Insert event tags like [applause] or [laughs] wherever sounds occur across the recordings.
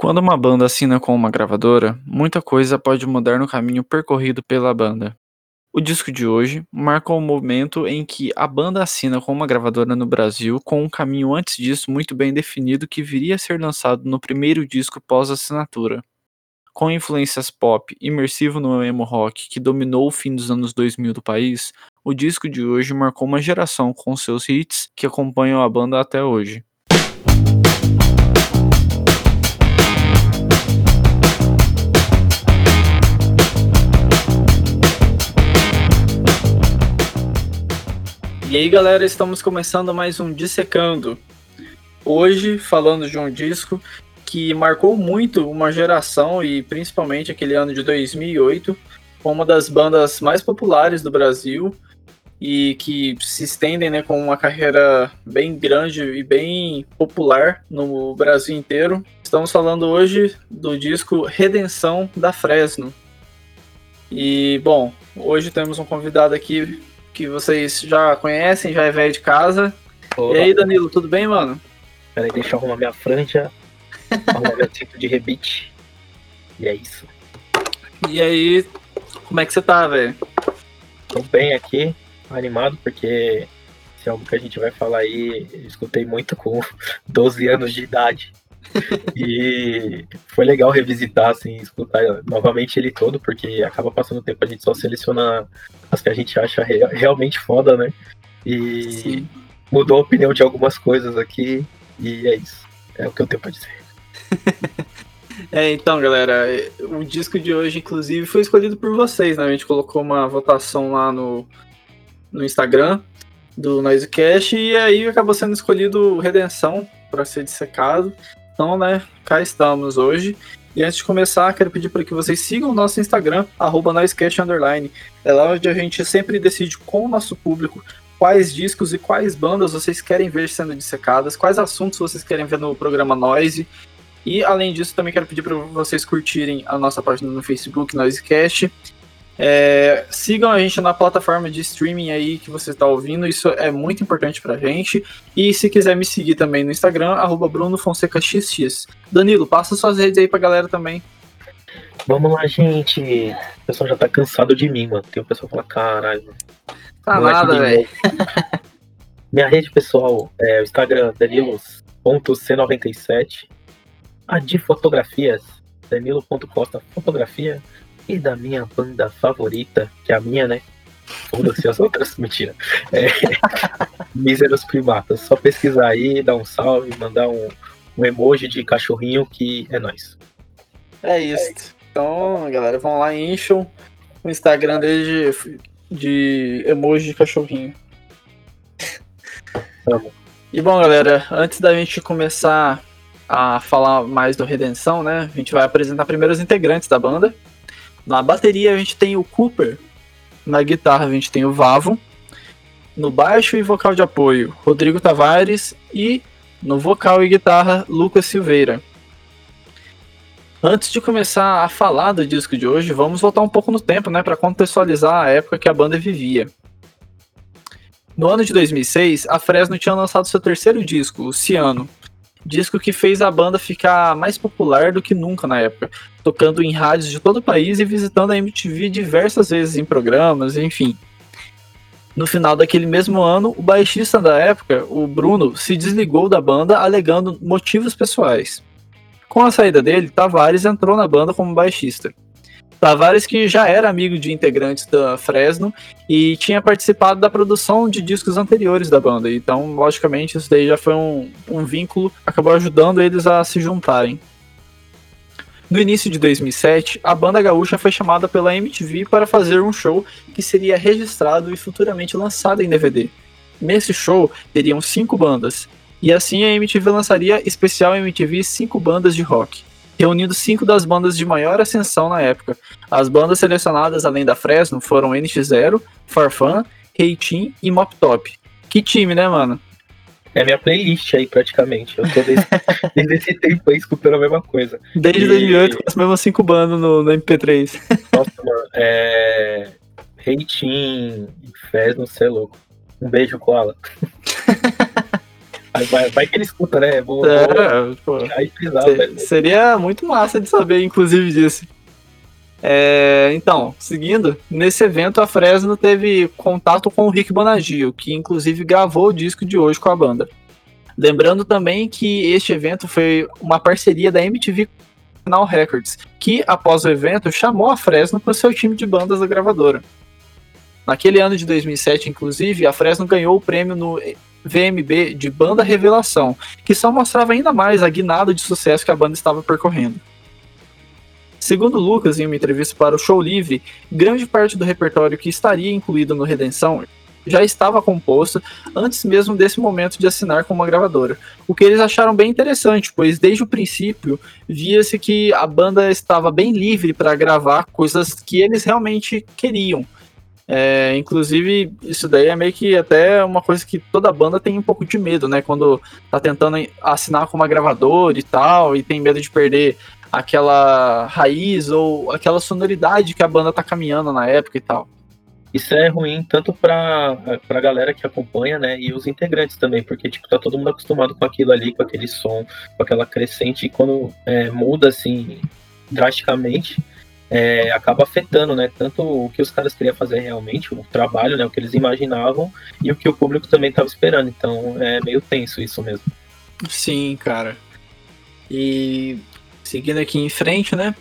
Quando uma banda assina com uma gravadora, muita coisa pode mudar no caminho percorrido pela banda. O disco de hoje marca o momento em que a banda assina com uma gravadora no Brasil, com um caminho antes disso muito bem definido que viria a ser lançado no primeiro disco pós-assinatura. Com influências pop, imersivo no emo rock que dominou o fim dos anos 2000 do país, o disco de hoje marcou uma geração com seus hits que acompanham a banda até hoje. E aí galera, estamos começando mais um Dissecando. Hoje falando de um disco que marcou muito uma geração e principalmente aquele ano de 2008, com uma das bandas mais populares do Brasil e que se estendem né, com uma carreira bem grande e bem popular no Brasil inteiro. Estamos falando hoje do disco Redenção da Fresno. E bom, hoje temos um convidado aqui que vocês já conhecem, já é velho de casa. Olá. E aí, Danilo, tudo bem, mano? Peraí, deixa eu arrumar minha franja, arrumar meu cinto de rebite. E é isso. E aí, como é que você tá, velho? Tô bem aqui, animado, porque esse álbum que a gente vai falar aí, eu escutei muito com 12 anos de idade. E foi legal revisitar, assim, escutar novamente ele todo, porque acaba passando tempo, a gente só seleciona as que a gente acha realmente foda, né? E Sim. mudou a opinião de algumas coisas aqui, e é isso. É o que eu tenho pra dizer. [laughs] É, então, galera, o disco de hoje, inclusive, foi escolhido por vocês, né? A gente colocou uma votação lá no, no Instagram do Noisecast e aí acabou sendo escolhido Redenção para ser dissecado. Então, né, cá estamos hoje. E antes de começar, quero pedir para que vocês sigam o nosso Instagram, arroba. É lá onde a gente sempre decide com o nosso público quais discos e quais bandas vocês querem ver sendo dissecadas, quais assuntos vocês querem ver no programa Noise. E além disso, também quero pedir para vocês curtirem a nossa página no Facebook, Noisecast, é, sigam a gente na plataforma de streaming aí que você está ouvindo, isso é muito importante pra gente. E se quiser me seguir também no Instagram, arroba BrunoFonsecaXX. Danilo, passa suas redes aí pra galera também. Vamos lá, gente. O pessoal já tá cansado de mim, mano. Tem o pessoal que fala, caralho. Tá nada, velho. [laughs] Minha rede pessoal é o Instagram danilos.c97. A de fotografias, danilo.costa fotografia e da minha banda favorita, que é a minha, né? Foda-se as [laughs] outras, mentira. É, [laughs] Míseros Primatas. Só pesquisar aí, dar um salve, mandar um, um emoji de cachorrinho que é nóis. É isso. Então, galera, vão lá e encham o Instagram dele de, emoji de cachorrinho. E bom, galera, antes da gente começar a falar mais do Redenção, né? A gente vai apresentar primeiro os integrantes da banda. Na bateria a gente tem o Cooper, na guitarra a gente tem o Vavo, no baixo e vocal de apoio, Rodrigo Tavares e no vocal e guitarra, Lucas Silveira. Antes de começar a falar do disco de hoje, vamos voltar um pouco no tempo, né, para contextualizar a época que a banda vivia. No ano de 2006, a Fresno tinha lançado seu terceiro disco, o Ciano, disco que fez a banda ficar mais popular do que nunca na época, tocando em rádios de todo o país e visitando a MTV diversas vezes em programas, enfim. No final daquele mesmo ano, o baixista da época, o Bruno, se desligou da banda alegando motivos pessoais. Com a saída dele, Tavares entrou na banda como baixista. Tavares que já era amigo de integrantes da Fresno e tinha participado da produção de discos anteriores da banda. Então, logicamente, isso daí já foi um, um vínculo, acabou ajudando eles a se juntarem. No início de 2007, a banda gaúcha foi chamada pela MTV para fazer um show que seria registrado e futuramente lançado em DVD. Nesse show teriam cinco bandas, e assim a MTV lançaria especial MTV 5 bandas de rock reunindo cinco das bandas de maior ascensão na época. As bandas selecionadas além da Fresno foram NX0, Farfan, Reitin e Mop Top. Que time, né, mano? É minha playlist aí, praticamente. Eu tô desde, [laughs] desde esse tempo aí escutando a mesma coisa. Desde e... 2008, com as mesmas cinco bandas no, no MP3. Nossa, mano, é... Reitin, Fresno, você é louco. Um beijo, Koala. [laughs] Vai, vai, que ele escuta, né? Vou, é, vou pô, seria muito massa de saber, inclusive, disso. É, então, seguindo, nesse evento a Fresno teve contato com o Rick Bonagio, que inclusive gravou o disco de hoje com a banda. Lembrando também que este evento foi uma parceria da MTV Now Records, que após o evento chamou a Fresno para o seu time de bandas da gravadora. Naquele ano de 2007, inclusive, a Fresno ganhou o prêmio no VMB de Banda Revelação, que só mostrava ainda mais a guinada de sucesso que a banda estava percorrendo. Segundo Lucas, em uma entrevista para o Show Livre, grande parte do repertório que estaria incluído no Redenção já estava composto antes mesmo desse momento de assinar com uma gravadora. O que eles acharam bem interessante, pois desde o princípio via-se que a banda estava bem livre para gravar coisas que eles realmente queriam. É, inclusive, isso daí é meio que até uma coisa que toda banda tem um pouco de medo, né? Quando tá tentando assinar com uma gravadora e tal, e tem medo de perder aquela raiz ou aquela sonoridade que a banda tá caminhando na época e tal. Isso é ruim tanto para a galera que acompanha, né, e os integrantes também, porque tipo tá todo mundo acostumado com aquilo ali, com aquele som, com aquela crescente e quando é, muda assim drasticamente, é, acaba afetando, né, tanto o que os caras queriam fazer realmente, o trabalho, né, o que eles imaginavam e o que o público também estava esperando. Então é meio tenso isso mesmo. Sim, cara. E seguindo aqui em frente, né?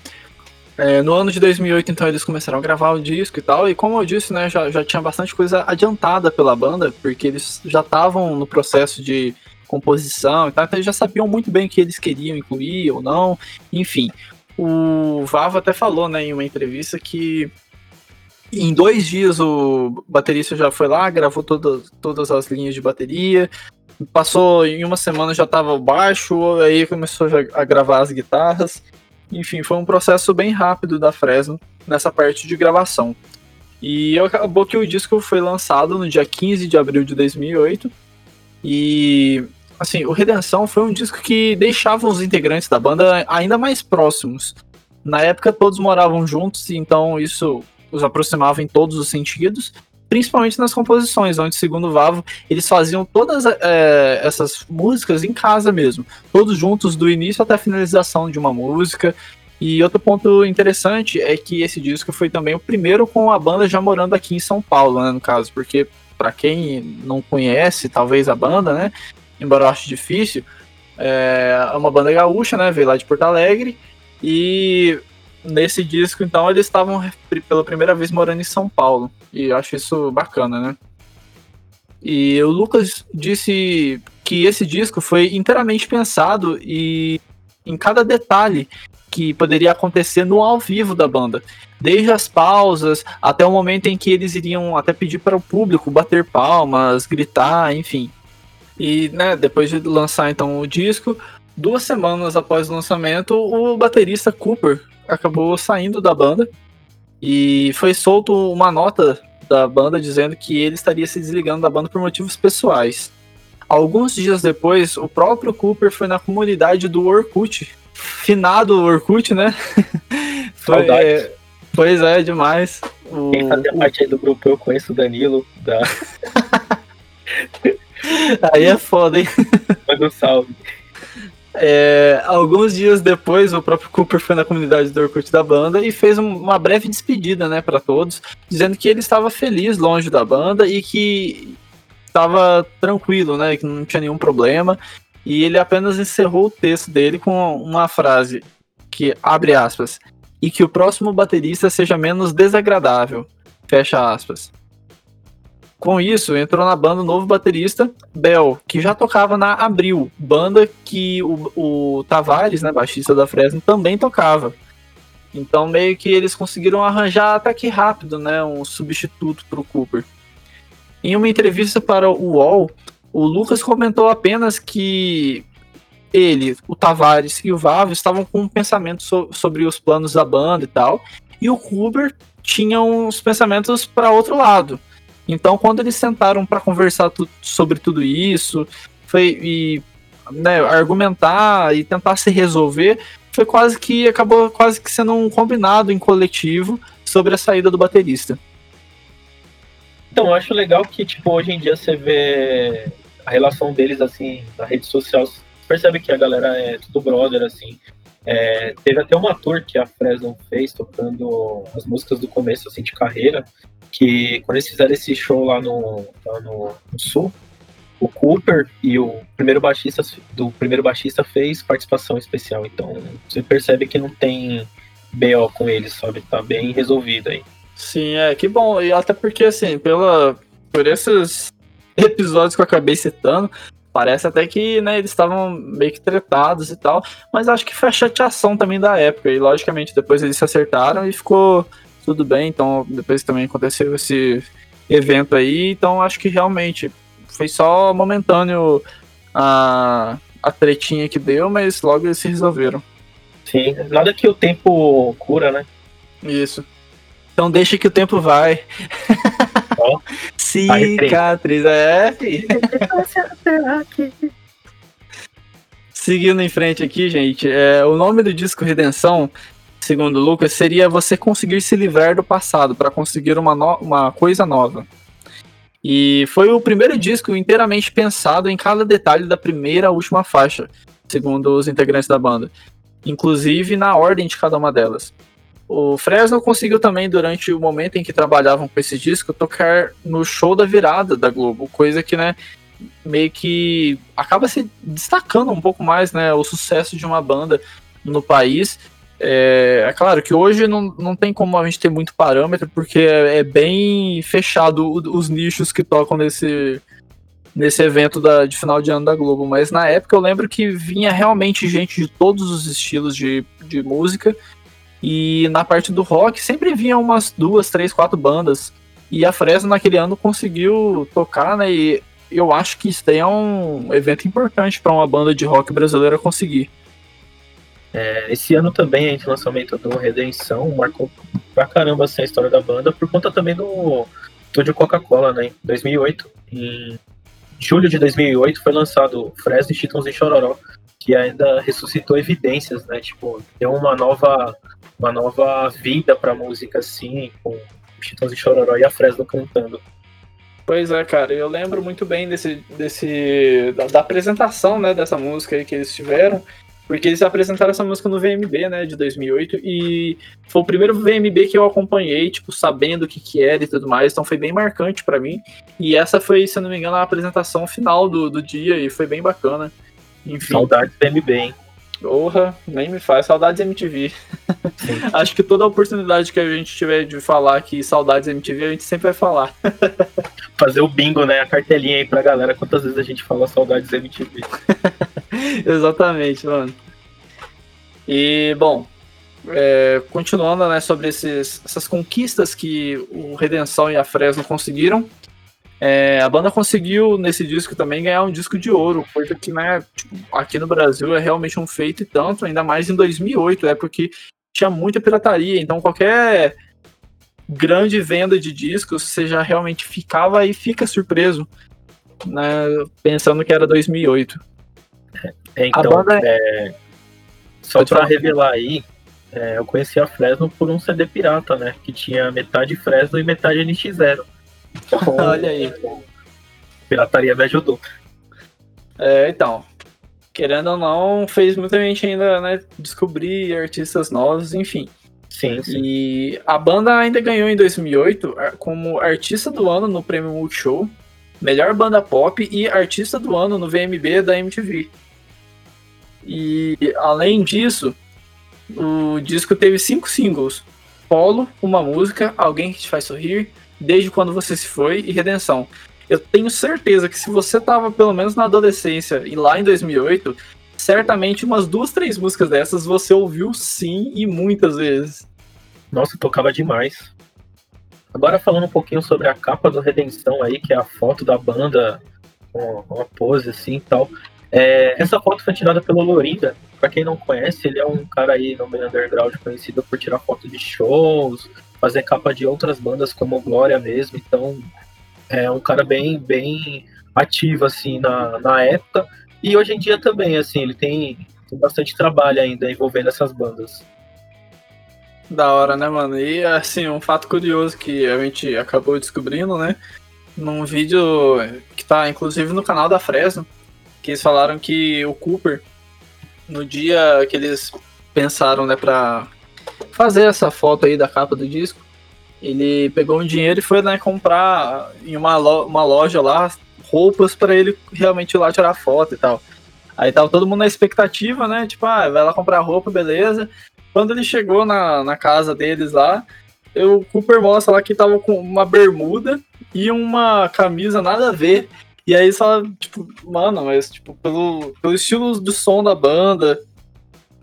É, no ano de 2008, então, eles começaram a gravar o disco e tal, e como eu disse, né, já, já tinha bastante coisa adiantada pela banda, porque eles já estavam no processo de composição e tal, então eles já sabiam muito bem o que eles queriam incluir ou não, enfim. O Vavo até falou, né, em uma entrevista que em dois dias o baterista já foi lá, gravou todas, todas as linhas de bateria, Passou em uma semana já tava o baixo, aí começou a gravar as guitarras. Enfim, foi um processo bem rápido da Fresno nessa parte de gravação. E acabou que o disco foi lançado no dia 15 de abril de 2008. E assim, o Redenção foi um disco que deixava os integrantes da banda ainda mais próximos. Na época todos moravam juntos, então isso os aproximava em todos os sentidos principalmente nas composições, onde, segundo o Vavo, eles faziam todas é, essas músicas em casa mesmo, todos juntos, do início até a finalização de uma música. E outro ponto interessante é que esse disco foi também o primeiro com a banda já morando aqui em São Paulo, né, no caso, porque para quem não conhece, talvez a banda, né, embora eu ache difícil, é uma banda gaúcha, né, veio lá de Porto Alegre e nesse disco, então, eles estavam pela primeira vez morando em São Paulo. E eu acho isso bacana, né? E o Lucas disse que esse disco foi inteiramente pensado e em cada detalhe que poderia acontecer no ao vivo da banda. Desde as pausas até o momento em que eles iriam até pedir para o público bater palmas, gritar, enfim. E né, depois de lançar então o disco, duas semanas após o lançamento, o baterista Cooper acabou saindo da banda e foi solto uma nota da banda dizendo que ele estaria se desligando da banda por motivos pessoais. Alguns dias depois, o próprio Cooper foi na comunidade do Orkut, finado Orkut, né? [laughs] foi, é, pois é, demais. O, Quem fazia parte aí do grupo, eu conheço o Danilo. Da... [laughs] aí é foda, hein? Manda um salve. É, alguns dias depois, o próprio Cooper foi na comunidade do Orkut da banda e fez um, uma breve despedida, né, para todos, dizendo que ele estava feliz longe da banda e que estava tranquilo, né, que não tinha nenhum problema. E ele apenas encerrou o texto dele com uma frase que abre aspas e que o próximo baterista seja menos desagradável. Fecha aspas. Com isso, entrou na banda o novo baterista, Bel, que já tocava na Abril, banda que o, o Tavares, né, baixista da Fresno, também tocava. Então meio que eles conseguiram arranjar até que rápido, né, um substituto para o Cooper. Em uma entrevista para o UOL, o Lucas comentou apenas que ele, o Tavares e o Vavo estavam com um pensamento so sobre os planos da banda e tal, e o Cooper tinha uns pensamentos para outro lado. Então, quando eles sentaram para conversar tu, sobre tudo isso, foi e né, argumentar e tentar se resolver, foi quase que acabou quase que sendo um combinado em coletivo sobre a saída do baterista. Então, eu acho legal que tipo hoje em dia você vê a relação deles, assim, na rede social, percebe que a galera é tudo brother, assim. É, teve até uma tour que a Fresno fez, tocando as músicas do começo, assim, de carreira, que quando eles fizeram esse show lá no, lá no, no Sul, o Cooper e o primeiro baixista do primeiro baixista fez participação especial. Então você percebe que não tem BO com eles, sabe? Tá bem resolvido aí. Sim, é, que bom. E até porque, assim, pela, por esses [laughs] episódios que eu acabei citando, parece até que né, eles estavam meio que tretados e tal. Mas acho que foi a chateação também da época. E logicamente depois eles se acertaram e ficou tudo bem. Então depois também aconteceu esse evento aí. Então acho que realmente foi só momentâneo a, a tretinha que deu, mas logo eles se resolveram. Sim, nada que o tempo cura, né? Isso. Então deixa que o tempo vai. Oh, [laughs] Cicatriz, é. Seguindo em frente aqui, gente, é, o nome do disco Redenção, segundo Lucas, seria você conseguir se livrar do passado para conseguir uma, no uma coisa nova. E foi o primeiro disco inteiramente pensado em cada detalhe da primeira à última faixa, segundo os integrantes da banda, inclusive na ordem de cada uma delas. O Fresno conseguiu também, durante o momento em que trabalhavam com esse disco, tocar no show da virada da Globo, coisa que, né, meio que acaba se destacando um pouco mais, né, o sucesso de uma banda no país é, é, claro que hoje não, não tem como a gente ter muito parâmetro, porque é, é bem fechado os nichos que tocam nesse, nesse evento da, de final de ano da Globo. Mas na época eu lembro que vinha realmente gente de todos os estilos de, de música. E na parte do rock sempre vinha umas duas, três, quatro bandas. E a Fresno naquele ano conseguiu tocar, né? E eu acho que isso daí é um evento importante para uma banda de rock brasileira conseguir. É, esse ano também, a lançamento do Redenção marcou pra caramba assim, a história da banda, por conta também do estúdio Coca-Cola, né? Em 2008. Em julho de 2008 foi lançado Fresno, Chitons e Chororó, que ainda ressuscitou evidências, né? Tipo, deu uma nova, uma nova vida pra música, assim, com Chitons e Chororó e a Fresno cantando. Pois é, cara, eu lembro muito bem desse, desse da, da apresentação, né, dessa música aí que eles tiveram. Porque eles apresentaram essa música no VMB, né, de 2008, e foi o primeiro VMB que eu acompanhei, tipo, sabendo o que que era e tudo mais, então foi bem marcante para mim. E essa foi, se eu não me engano, a apresentação final do, do dia, e foi bem bacana. Enfim. Saudades do VMB, hein? Porra, nem me faz. Saudades MTV. [laughs] Acho que toda oportunidade que a gente tiver de falar aqui, saudades MTV, a gente sempre vai falar. [laughs] Fazer o bingo, né? A cartelinha aí pra galera, quantas vezes a gente fala saudades MTV. [laughs] Exatamente, mano. E, bom, é, continuando né, sobre esses, essas conquistas que o Redenção e a Fresno conseguiram, é, a banda conseguiu nesse disco também ganhar um disco de ouro, coisa que né, tipo, aqui no Brasil é realmente um feito e tanto, ainda mais em 2008, é porque tinha muita pirataria, então qualquer grande venda de discos você já realmente ficava e fica surpreso, né, pensando que era 2008. É, então, banda... é, só para revelar aí, é, eu conheci a Fresno por um CD pirata, né, que tinha metade Fresno e metade NX0. Olha aí. Pirataria me ajudou. É, então. Querendo ou não, fez muita gente ainda né, descobrir artistas novos, enfim. Sim, sim. E a banda ainda ganhou em 2008 como artista do ano no Prêmio Multishow, melhor banda pop e artista do ano no VMB da MTV. E além disso, o disco teve cinco singles: Polo, uma música, Alguém que te faz sorrir, Desde Quando Você Se Foi e Redenção. Eu tenho certeza que se você tava pelo menos na adolescência e lá em 2008, certamente umas duas, três músicas dessas você ouviu sim e muitas vezes. Nossa, tocava demais. Agora falando um pouquinho sobre a capa do Redenção aí, que é a foto da banda com uma pose assim e tal. É, essa foto foi tirada pelo Lorinda. Pra quem não conhece, ele é um cara aí no meio underground conhecido por tirar foto de shows, fazer capa de outras bandas como Glória mesmo, então é um cara bem, bem ativo assim na, na época e hoje em dia também assim ele tem, tem bastante trabalho ainda envolvendo essas bandas. Da hora, né, mano? E assim, um fato curioso que a gente acabou descobrindo, né? num vídeo que tá inclusive no canal da Fresno, que eles falaram que o Cooper, no dia que eles pensaram, né, pra fazer essa foto aí da capa do disco, ele pegou um dinheiro e foi né, comprar em uma, lo uma loja lá roupas para ele realmente ir lá tirar foto e tal. Aí tava todo mundo na expectativa, né? Tipo, ah, vai lá comprar roupa, beleza. Quando ele chegou na, na casa deles lá, o Cooper mostra lá que tava com uma bermuda e uma camisa nada a ver. E aí só, tipo, mano, mas tipo, pelo, pelo estilo do som da banda,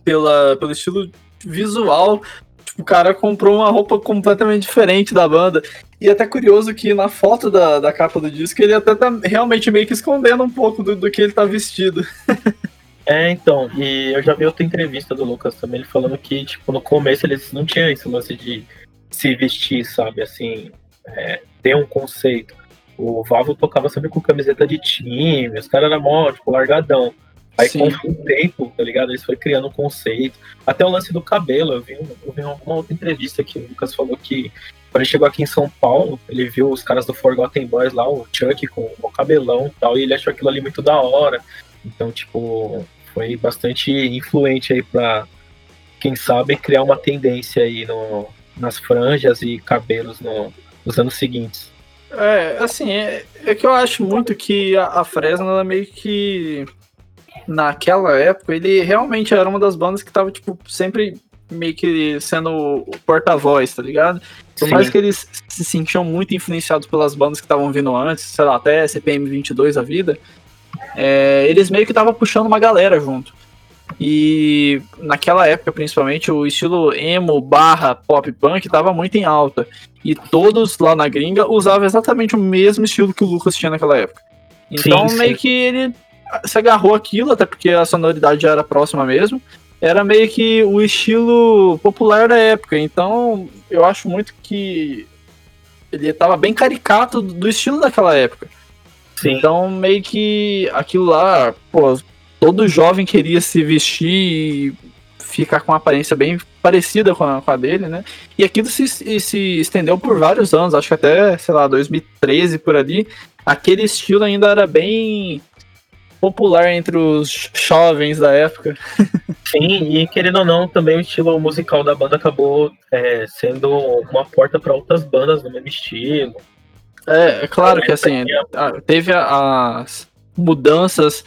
pela, pelo estilo visual, tipo, o cara comprou uma roupa completamente diferente da banda. E é até curioso que na foto da, da capa do disco ele até tá realmente meio que escondendo um pouco do, do que ele tá vestido. [laughs] É, então, e eu já vi outra entrevista do Lucas também, ele falando que, tipo, no começo eles não tinham esse lance de se vestir, sabe, assim, é, ter um conceito. O Valvo tocava sempre com camiseta de time, os caras eram mó, tipo, largadão. Aí Sim. com o tempo, tá ligado? Eles foi criando um conceito. Até o lance do cabelo, eu vi, eu vi uma outra entrevista que o Lucas falou que quando ele chegou aqui em São Paulo, ele viu os caras do Forgotten Boys lá, o Chuck com o cabelão e tal, e ele achou aquilo ali muito da hora. Então, tipo, foi bastante influente aí para quem sabe criar uma tendência aí no, nas franjas e cabelos no, nos anos seguintes. É, assim, é, é que eu acho muito que a, a Fresno, ela meio que naquela época, ele realmente era uma das bandas que tava, tipo, sempre meio que sendo o porta-voz, tá ligado? Por mais que eles se sentiam muito influenciados pelas bandas que estavam vindo antes, sei lá, até CPM 22 a vida, é, eles meio que estavam puxando uma galera junto. E naquela época, principalmente, o estilo emo barra pop punk estava muito em alta. E todos lá na gringa usavam exatamente o mesmo estilo que o Lucas tinha naquela época. Então, sim, meio sim. que ele se agarrou aquilo, até porque a sonoridade já era próxima mesmo. Era meio que o estilo popular da época. Então, eu acho muito que ele estava bem caricato do estilo daquela época. Sim. Então, meio que aquilo lá, pô, todo jovem queria se vestir e ficar com uma aparência bem parecida com a, com a dele, né? E aquilo se, se estendeu por vários anos, acho que até, sei lá, 2013 por ali. Aquele estilo ainda era bem popular entre os jovens da época. [laughs] Sim, e querendo ou não, também o estilo musical da banda acabou é, sendo uma porta para outras bandas do mesmo estilo. É, é claro que assim, teve as mudanças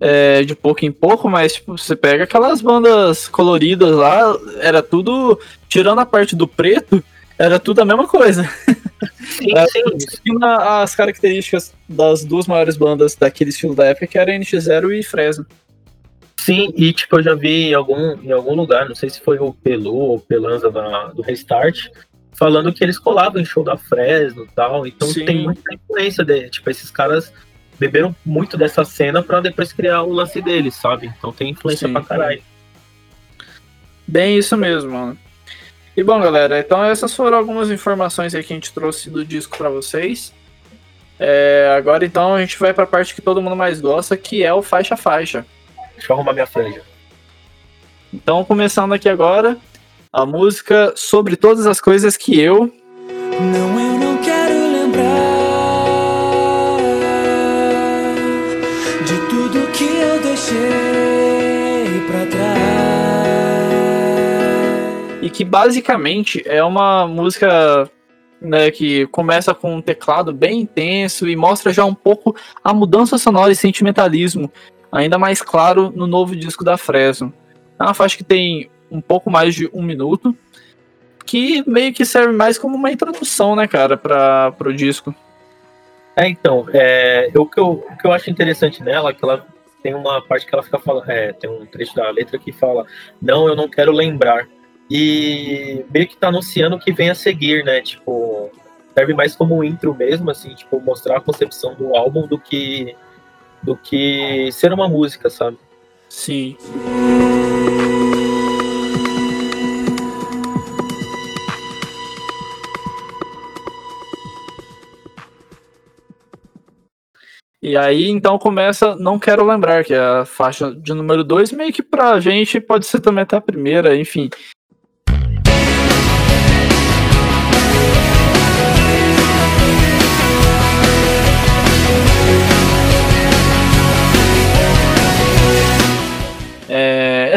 é, de pouco em pouco, mas tipo, você pega aquelas bandas coloridas lá, era tudo, tirando a parte do preto, era tudo a mesma coisa. [laughs] Sim, sim. as características das duas maiores bandas daquele estilo da época, que era NX0 e Fresno. Sim, e tipo, eu já vi em algum, em algum lugar, não sei se foi o Pelu ou Pelanza da, do Restart, falando que eles colavam em show da Fresno e tal. Então Sim. tem muita influência de, tipo, esses caras beberam muito dessa cena para depois criar o lance deles, sabe? Então tem influência Sim. pra caralho. Bem isso mesmo, mano. E bom, galera, então essas foram algumas informações aí que a gente trouxe do disco para vocês. É, agora então a gente vai para a parte que todo mundo mais gosta, que é o faixa faixa. Deixa eu arrumar minha franja. Então, começando aqui agora, a música sobre todas as coisas que eu. Não, Que basicamente é uma música né, que começa com um teclado bem intenso e mostra já um pouco a mudança sonora e sentimentalismo, ainda mais claro no novo disco da Fresno. É uma faixa que tem um pouco mais de um minuto, que meio que serve mais como uma introdução, né, cara, para o disco. É, então, é, o, que eu, o que eu acho interessante nela é que ela tem uma parte que ela fica falando, é, tem um trecho da letra que fala, não, eu não quero lembrar. E meio que tá anunciando o que vem a seguir, né? Tipo, serve mais como intro mesmo, assim, tipo, mostrar a concepção do álbum do que do que ser uma música, sabe? Sim. E aí então começa Não Quero Lembrar, que é a faixa de número 2, meio que pra gente pode ser também até a primeira, enfim.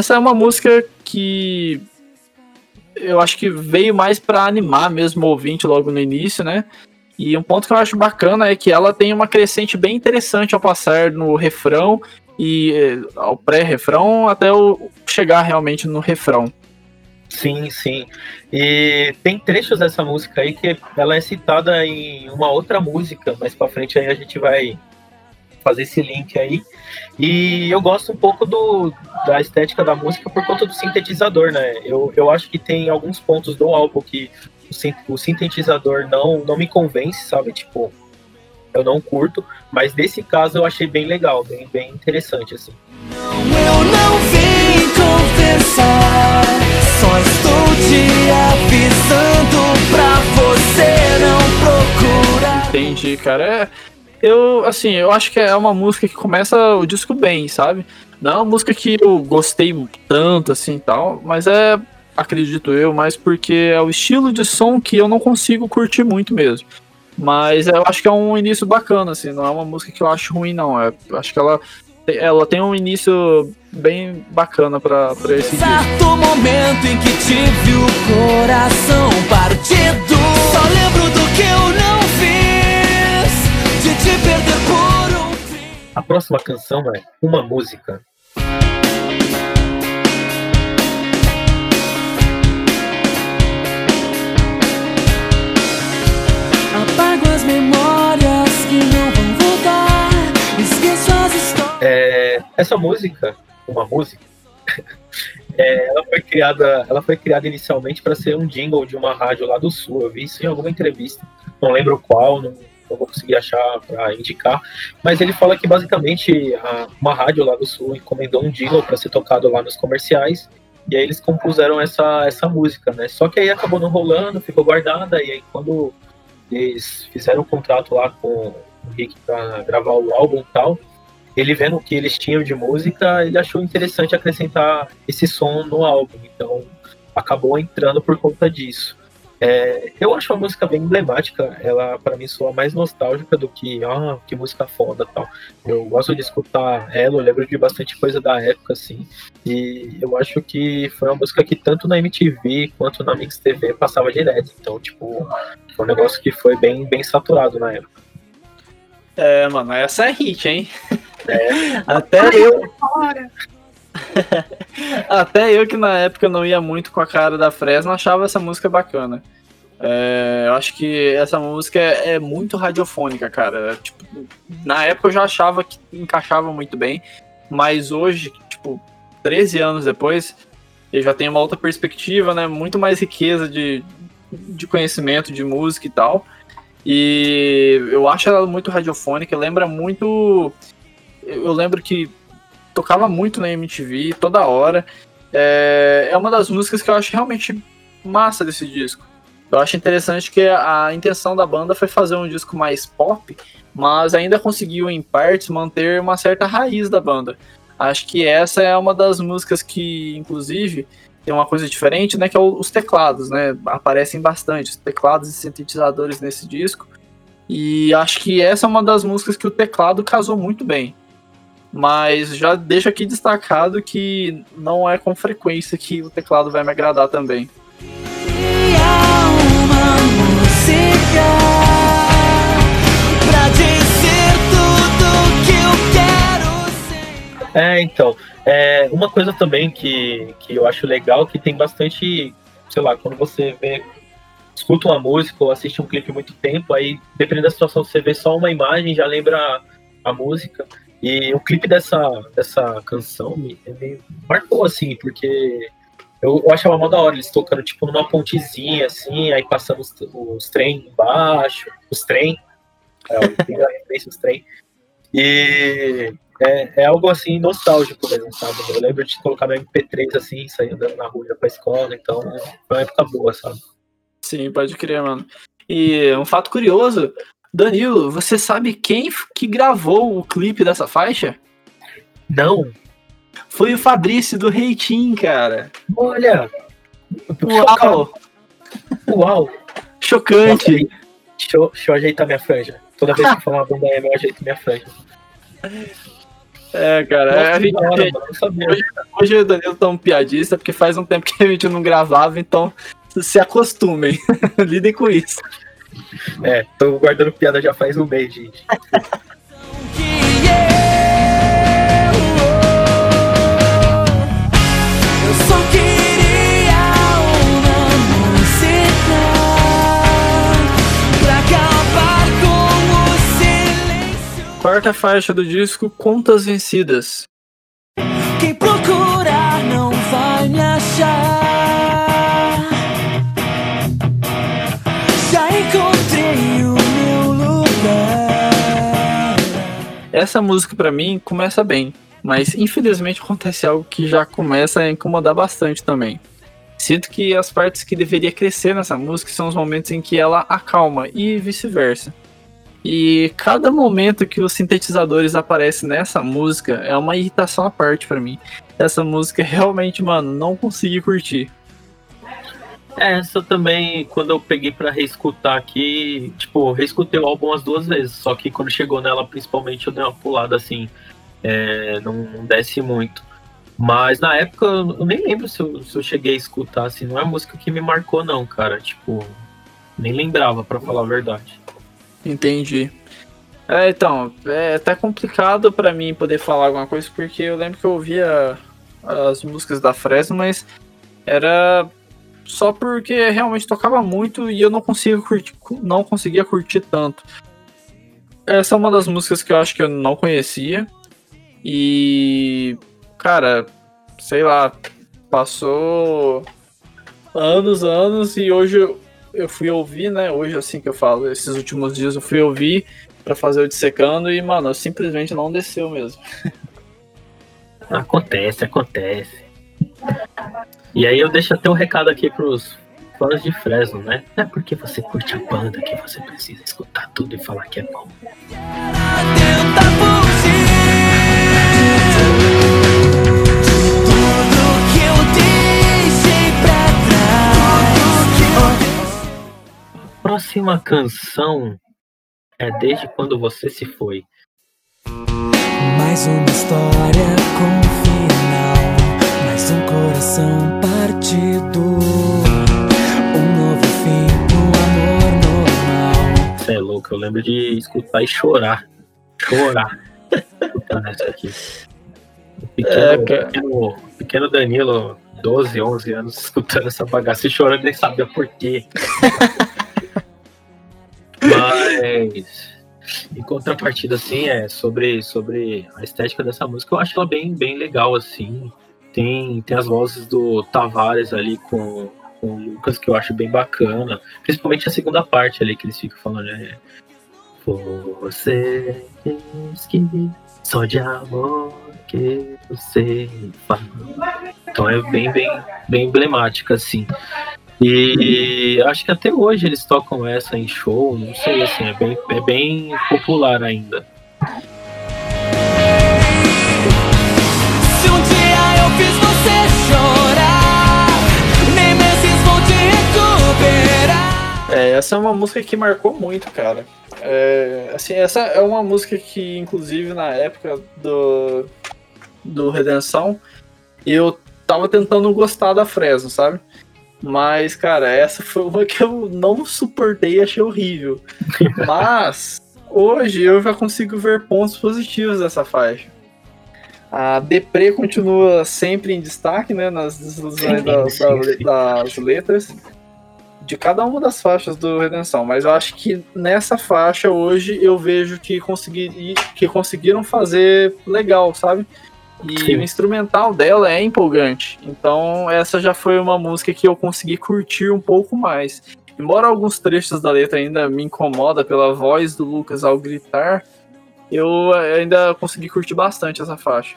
Essa é uma música que eu acho que veio mais para animar mesmo o ouvinte logo no início, né? E um ponto que eu acho bacana é que ela tem uma crescente bem interessante ao passar no refrão e eh, ao pré-refrão até o chegar realmente no refrão. Sim, sim. E tem trechos dessa música aí que ela é citada em uma outra música, mas para frente aí a gente vai fazer esse link aí. E eu gosto um pouco do, da estética da música por conta do sintetizador, né? Eu, eu acho que tem alguns pontos do álbum que o, o sintetizador não, não me convence, sabe? Tipo, eu não curto, mas nesse caso eu achei bem legal, bem, bem interessante, assim. Não, eu não vim conversar, só estou te avisando pra você não procurar. Entendi, cara. É, eu, assim, eu acho que é uma música que começa o disco bem, sabe? Não é uma música que eu gostei tanto, assim, tal, mas é, acredito eu, mais porque é o estilo de som que eu não consigo curtir muito mesmo. Mas eu acho que é um início bacana, assim, não é uma música que eu acho ruim, não. É, acho que ela, ela tem um início bem bacana pra, pra esse disco. momento em que tive o coração partido Só lembro do que eu não perder por um fim A próxima canção é Uma Música É, essa música, uma música, [laughs] é, ela foi criada, ela foi criada inicialmente para ser um jingle de uma rádio lá do sul. Eu vi isso em alguma entrevista, não lembro qual, não, não vou conseguir achar para indicar, mas ele fala que basicamente a, uma rádio lá do sul encomendou um jingle para ser tocado lá nos comerciais. E aí eles compuseram essa, essa música, né? Só que aí acabou não rolando, ficou guardada, e aí quando eles fizeram um contrato lá com o Rick para gravar o álbum e tal, ele vendo o que eles tinham de música, ele achou interessante acrescentar esse som no álbum. Então acabou entrando por conta disso. É, eu acho a música bem emblemática, ela para mim soa mais nostálgica do que, ah, que música foda tal. Eu gosto de escutar ela, eu lembro de bastante coisa da época, assim, e eu acho que foi uma música que tanto na MTV quanto na Mix TV passava direto, então, tipo, foi um negócio que foi bem, bem saturado na época. É, mano, essa é hit, hein? É. [laughs] Até eu. [laughs] Até eu que na época não ia muito com a cara da Fresno achava essa música bacana. É, eu acho que essa música é, é muito radiofônica, cara. Tipo, na época eu já achava que encaixava muito bem, mas hoje, tipo, 13 anos depois, eu já tenho uma outra perspectiva, né? Muito mais riqueza de, de conhecimento de música e tal. E eu acho ela muito radiofônica, lembra muito eu lembro que tocava muito na MTV toda hora. É, é uma das músicas que eu acho realmente massa desse disco. Eu acho interessante que a intenção da banda foi fazer um disco mais pop, mas ainda conseguiu, em partes, manter uma certa raiz da banda. Acho que essa é uma das músicas que, inclusive, tem uma coisa diferente, né? Que é os teclados, né? Aparecem bastante, os teclados e sintetizadores nesse disco. E acho que essa é uma das músicas que o teclado casou muito bem. Mas já deixo aqui destacado que não é com frequência que o teclado vai me agradar também. É, então, é, uma coisa também que, que eu acho legal que tem bastante, sei lá, quando você vê, escuta uma música ou assiste um clipe muito tempo, aí dependendo da situação você vê só uma imagem, já lembra a música. E o clipe dessa, dessa canção me, me marcou, assim, porque eu, eu achava mó da hora eles tocando, tipo, numa pontezinha, assim, aí passando os, os trem embaixo, os trem, é, os trem. E é, é algo, assim, nostálgico mesmo, sabe? Eu lembro de colocar no MP3, assim, sair andando na rua pra escola, então foi uma época boa, sabe? Sim, pode crer, mano. E um fato curioso, Danilo, você sabe quem que gravou o clipe dessa faixa? Não. Foi o Fabrício do Reitinho, cara. Olha! Uau! Uau! Chocante! Nossa, deixa, eu, deixa eu ajeitar minha franja. Toda vez que for uma bunda M, eu ajeito minha franja. É, cara, Nossa, gente, hora, mano, eu sabia. hoje o Danilo tá um piadista, porque faz um tempo que a gente não gravava, então se acostumem, [laughs] lidem com isso. É, tô guardando piada já faz um mês, gente. que eu, eu só queria uma música pra acabar com o silêncio. Quarta faixa do disco, Contas Vencidas. Quem procurar não vai me achar. Essa música pra mim começa bem, mas infelizmente acontece algo que já começa a incomodar bastante também. Sinto que as partes que deveria crescer nessa música são os momentos em que ela acalma e vice-versa. E cada momento que os sintetizadores aparecem nessa música é uma irritação à parte pra mim. Essa música [laughs] realmente, mano, não consegui curtir. É, essa também, quando eu peguei pra reescutar aqui, tipo, reescutei o álbum as duas vezes, só que quando chegou nela, principalmente, eu dei uma pulada assim, é, não, não desce muito. Mas na época eu nem lembro se eu, se eu cheguei a escutar, assim, não é música que me marcou, não, cara. Tipo, nem lembrava, pra falar a verdade. Entendi. É, então, é até complicado pra mim poder falar alguma coisa, porque eu lembro que eu ouvia as músicas da Fresno, mas era só porque realmente tocava muito e eu não conseguia curtir, não conseguia curtir tanto. Essa é uma das músicas que eu acho que eu não conhecia. E cara, sei lá, passou anos, anos e hoje eu, eu fui ouvir, né? Hoje assim que eu falo, esses últimos dias eu fui ouvir pra fazer o dissecando e, mano, simplesmente não desceu mesmo. Acontece, acontece. E aí eu deixo até um recado aqui pros fãs de Fresno, né? Não é porque você curte a banda que você precisa escutar tudo e falar que é bom. Próxima canção é Desde Quando Você Se Foi. Mais uma história com final, um coração partido, um novo fim pro amor normal. Você é louco, eu lembro de escutar e chorar. Chorar. O pequeno, É, cara. pequeno, pequeno Danilo, 12, 11 anos, escutando essa bagaça e chorando, nem sabia por quê. [laughs] Mas, em contrapartida, assim, é sobre, sobre a estética dessa música, eu acho ela bem, bem legal, assim. Tem, tem as vozes do Tavares ali com, com o Lucas, que eu acho bem bacana. Principalmente a segunda parte ali, que eles ficam falando, né? Você diz que só de amor que você. Então é bem, bem, bem emblemática, assim. E acho que até hoje eles tocam essa em show, não sei, assim, é bem, é bem popular ainda. Chorar, nem meses vou te recuperar. É, essa é uma música que marcou muito, cara. É, assim, essa é uma música que, inclusive, na época do, do Redenção, eu tava tentando gostar da Fresno, sabe? Mas, cara, essa foi uma que eu não suportei e achei horrível. [laughs] Mas, hoje eu já consigo ver pontos positivos dessa faixa. A Depre continua sempre em destaque, né, nas desilusões das, das- das letras de cada uma das faixas do Redenção, mas eu acho que nessa faixa hoje eu vejo que, consegui, que conseguiram fazer legal, sabe? E Sim. o instrumental dela é empolgante. Então essa já foi uma música que eu consegui curtir um pouco mais. Embora alguns trechos da letra ainda me incomoda pela voz do Lucas ao gritar, eu ainda consegui curtir bastante essa faixa.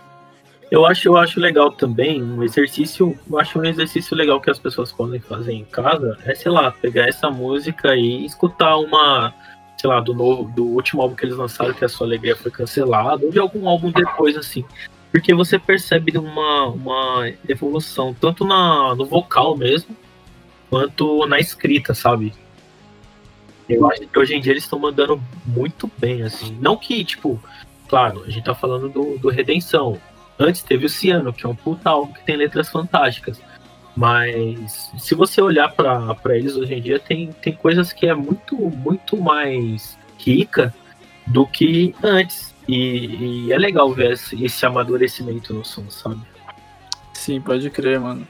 Eu acho, eu acho legal também, um exercício, eu acho um exercício legal que as pessoas podem fazer em casa, é, sei lá, pegar essa música e escutar uma, sei lá, do novo, do último álbum que eles lançaram, que a sua alegria foi cancelada, ou de algum álbum depois, assim. Porque você percebe uma, uma evolução, tanto na, no vocal mesmo, quanto na escrita, sabe? Eu acho que hoje em dia eles estão mandando muito bem, assim. Não que, tipo, claro, a gente tá falando do, do Redenção. Antes teve o Ciano, que é um puta álbum que tem letras fantásticas. Mas se você olhar para eles hoje em dia, tem, tem coisas que é muito, muito mais rica do que antes. E, e é legal ver esse, esse amadurecimento no som, sabe? Sim, pode crer, mano.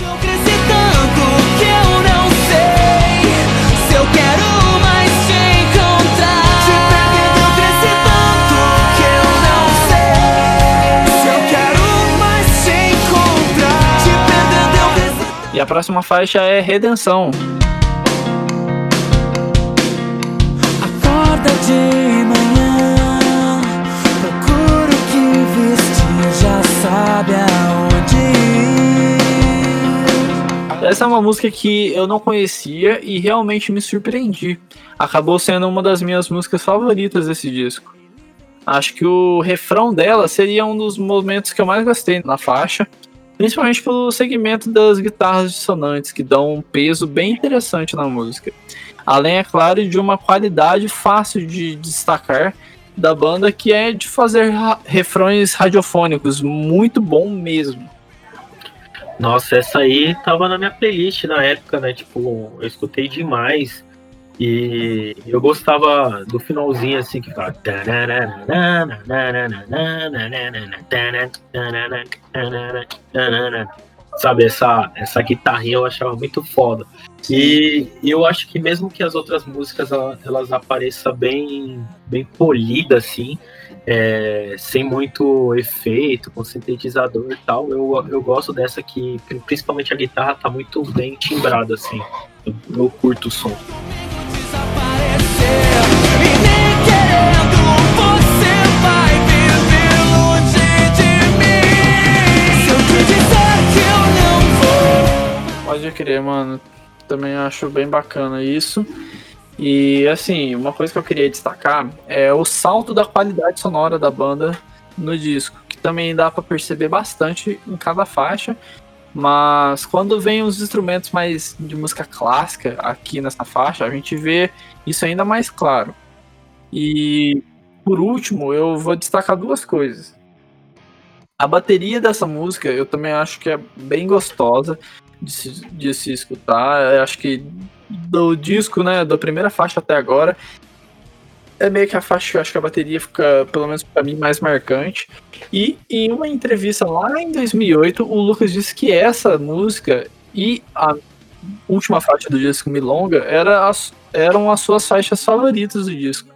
Eu cresci tanto que eu não sei se eu quero E a próxima faixa é Redenção. Acorda de manhã, procura o que vestir, já sabe aonde ir. Essa é uma música que eu não conhecia e realmente me surpreendi. Acabou sendo uma das minhas músicas favoritas desse disco. Acho que o refrão dela seria um dos momentos que eu mais gostei na faixa, principalmente pelo segmento das guitarras dissonantes, que dão um peso bem interessante na música. Além, é claro, de uma qualidade fácil de destacar da banda, que é de fazer refrões radiofônicos, muito bom mesmo. Nossa, essa aí tava na minha playlist na época, né? Tipo, eu escutei demais. E eu gostava do finalzinho assim que ficava. Sabe, essa, essa guitarrinha eu achava muito foda. E eu acho que mesmo que as outras músicas ela- elas apareçam bem, bem polidas assim, é, sem muito efeito, com sintetizador e tal. Eu, eu gosto dessa que, principalmente a guitarra, tá muito bem timbrada, assim. Eu, eu curto o som. Pode crer, mano. Também acho bem bacana isso. E assim, uma coisa que eu queria destacar é o salto da qualidade sonora da banda no disco, que também dá pra perceber bastante em cada faixa. Mas quando vem os instrumentos mais de música clássica aqui nessa faixa, a gente vê isso ainda mais claro. E por último, eu vou destacar duas coisas. A bateria dessa música eu também acho que é bem gostosa de se, de se escutar. Eu acho que do disco, né, da primeira faixa até agora, é meio que a faixa que eu acho que a bateria fica, pelo menos pra mim, mais marcante. E em uma entrevista lá em 2008, o Lucas disse que essa música e a última faixa do disco, Milonga, era as- eram as suas faixas favoritas do disco.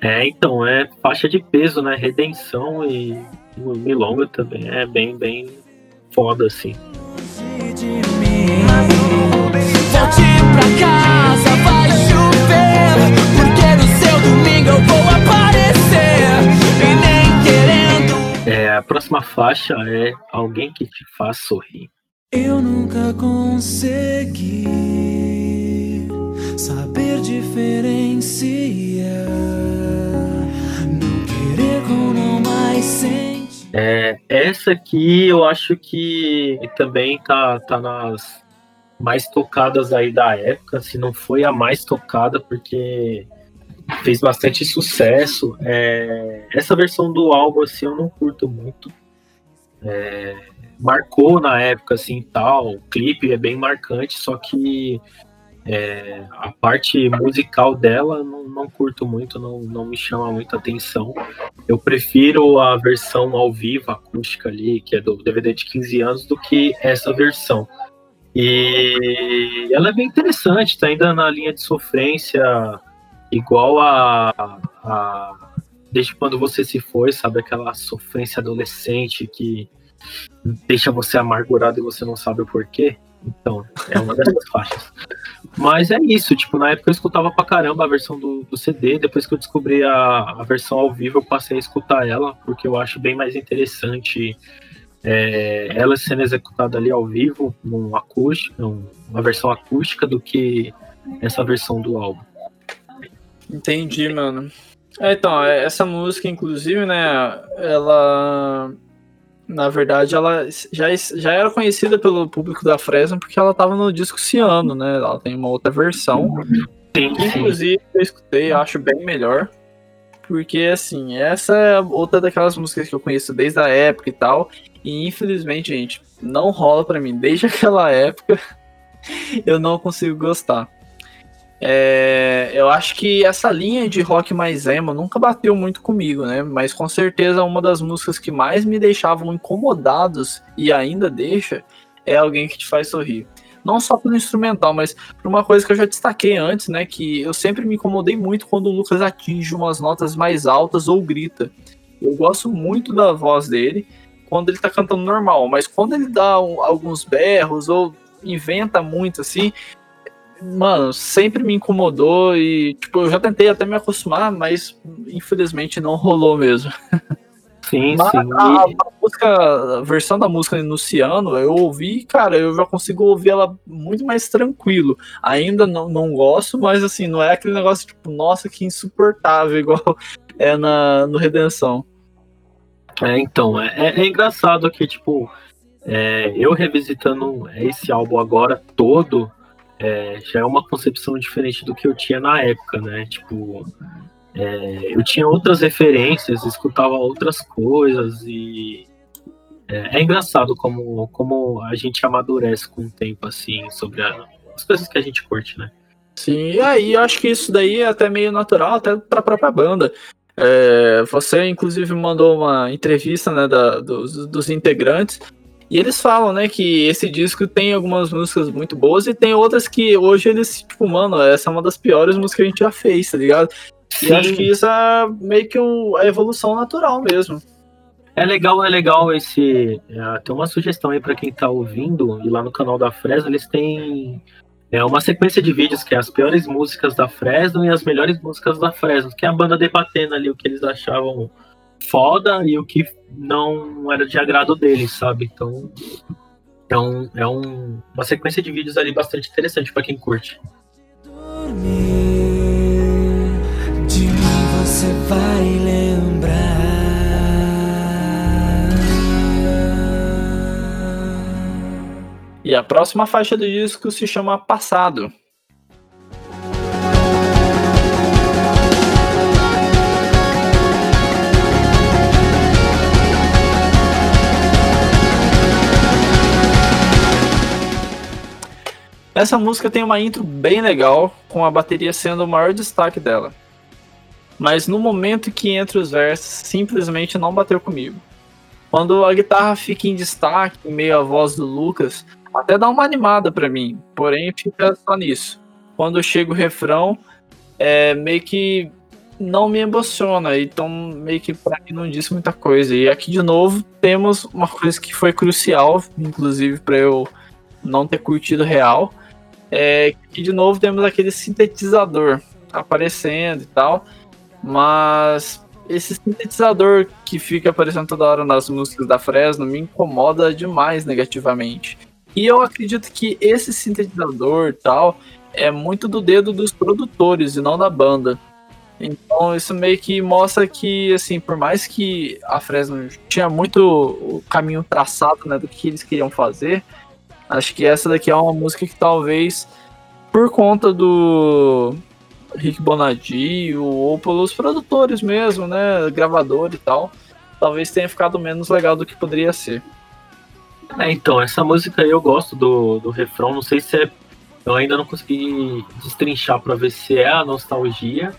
É, então, é faixa de peso, né? Redenção e Milonga também é bem, bem foda, assim. A próxima faixa é Alguém que te faz sorrir. Eu nunca consegui saber diferenciar. Não querer com não mais sentir. É, essa aqui eu acho que também tá, tá nas mais tocadas aí da época, se não foi a mais tocada, porque fez bastante sucesso. É, essa versão do álbum, assim, eu não curto muito. É, marcou na época, assim, tal, o clipe é bem marcante, só que é, a parte musical dela não, não curto muito, não, não me chama muita atenção. Eu prefiro a versão ao vivo, acústica ali, que é do DVD de 15 anos, do que essa versão. E ela é bem interessante, tá ainda na linha de sofrência, igual a, a Desde quando você se foi, sabe? Aquela sofrência adolescente que deixa você amargurado e você não sabe o porquê. Então, é uma dessas [laughs] faixas. Mas é isso, tipo, na época eu escutava pra caramba a versão do, do CD, depois que eu descobri a, a versão ao vivo, eu passei a escutar ela, porque eu acho bem mais interessante é, ela sendo executada ali ao vivo, num acústico, num- uma versão acústica, do que essa versão do álbum. Entendi, mano. É, então, é, essa música, inclusive, né, ela. Na verdade, ela já, já era conhecida pelo público da Fresno porque ela tava no disco Ciano, né? Ela tem uma outra versão. Sim, sim. Inclusive, eu escutei, acho bem melhor. Porque assim, essa é outra daquelas músicas que eu conheço desde a época e tal. E infelizmente, gente, não rola pra mim. Desde [laughs] aquela época, eu não consigo gostar. É, eu acho que essa linha de rock mais emo nunca bateu muito comigo, né? Mas com certeza uma das músicas que mais me deixavam incomodados e ainda deixa é alguém que te faz sorrir. Não só pelo instrumental, mas por uma coisa que eu já destaquei antes, né? Que eu sempre me incomodei muito quando o Lucas atinge umas notas mais altas ou grita. Eu gosto muito da voz dele quando ele tá cantando normal, mas quando ele dá um, alguns berros ou inventa muito assim, mano, sempre me incomodou e, tipo, eu já tentei até me acostumar, mas infelizmente não rolou mesmo. [laughs] Sim, Mas sim. a, a música, a versão da música Luciano, eu ouvi, cara, eu já consigo ouvir ela muito mais tranquilo. Ainda não, não gosto, mas assim, não é aquele negócio tipo, nossa, que insuportável, [laughs] igual é na, no Redenção. É, então, é, é- é engraçado que, tipo, é, eu revisitando esse álbum agora todo, é, já é uma concepção diferente do que eu tinha na época, né? Tipo, é, eu tinha outras referências, escutava outras coisas e é, é engraçado como, como a gente amadurece com o tempo, assim, sobre a- as coisas que a gente curte, né? Sim, e aí eu acho que isso daí é até meio natural, até pra própria banda. É, você, inclusive, mandou uma entrevista né, da- dos, dos integrantes, e eles falam, né, que esse disco tem algumas músicas muito boas e tem outras que hoje eles, tipo, mano, essa é uma das piores músicas que a gente já fez, tá ligado? E eu acho que isso é meio que um- a evolução natural mesmo. É legal, é legal esse. é, tem uma sugestão aí pra quem tá ouvindo, e lá no canal da Fresno eles têm é, uma sequência de vídeos que é as piores músicas da Fresno e as melhores músicas da Fresno, que é a banda debatendo ali o que eles achavam foda e o que não era de agrado deles, sabe? Então é, um, é um- uma sequência de vídeos ali bastante interessante pra quem curte. dormir, próxima faixa do disco se chama Passado. Essa música tem uma intro bem legal, com a bateria sendo o maior destaque dela. Mas no momento que entra os versos, simplesmente não bateu comigo. Quando a guitarra fica em destaque, em meio à voz do Lucas, até dá uma animada pra mim, porém fica só nisso. Quando chega o refrão, é meio que não me emociona, então meio que pra mim não disse muita coisa. E aqui de novo temos uma coisa que foi crucial, inclusive pra eu não ter curtido real, é que de novo temos aquele sintetizador aparecendo e tal, mas esse sintetizador que fica aparecendo toda hora nas músicas da Fresno me incomoda demais negativamente. E eu acredito que esse sintetizador tal é muito do dedo dos produtores e não da banda. Então isso meio que mostra que, assim, por mais que a Fresno tinha muito o caminho traçado né, do que eles queriam fazer, acho que essa daqui é uma música que talvez, por conta do Rick Bonadio ou pelos produtores mesmo, né, gravador e tal, talvez tenha ficado menos legal do que poderia ser. É, então, essa música aí eu gosto do, do refrão, não sei se é. Eu ainda não consegui destrinchar pra ver se é a nostalgia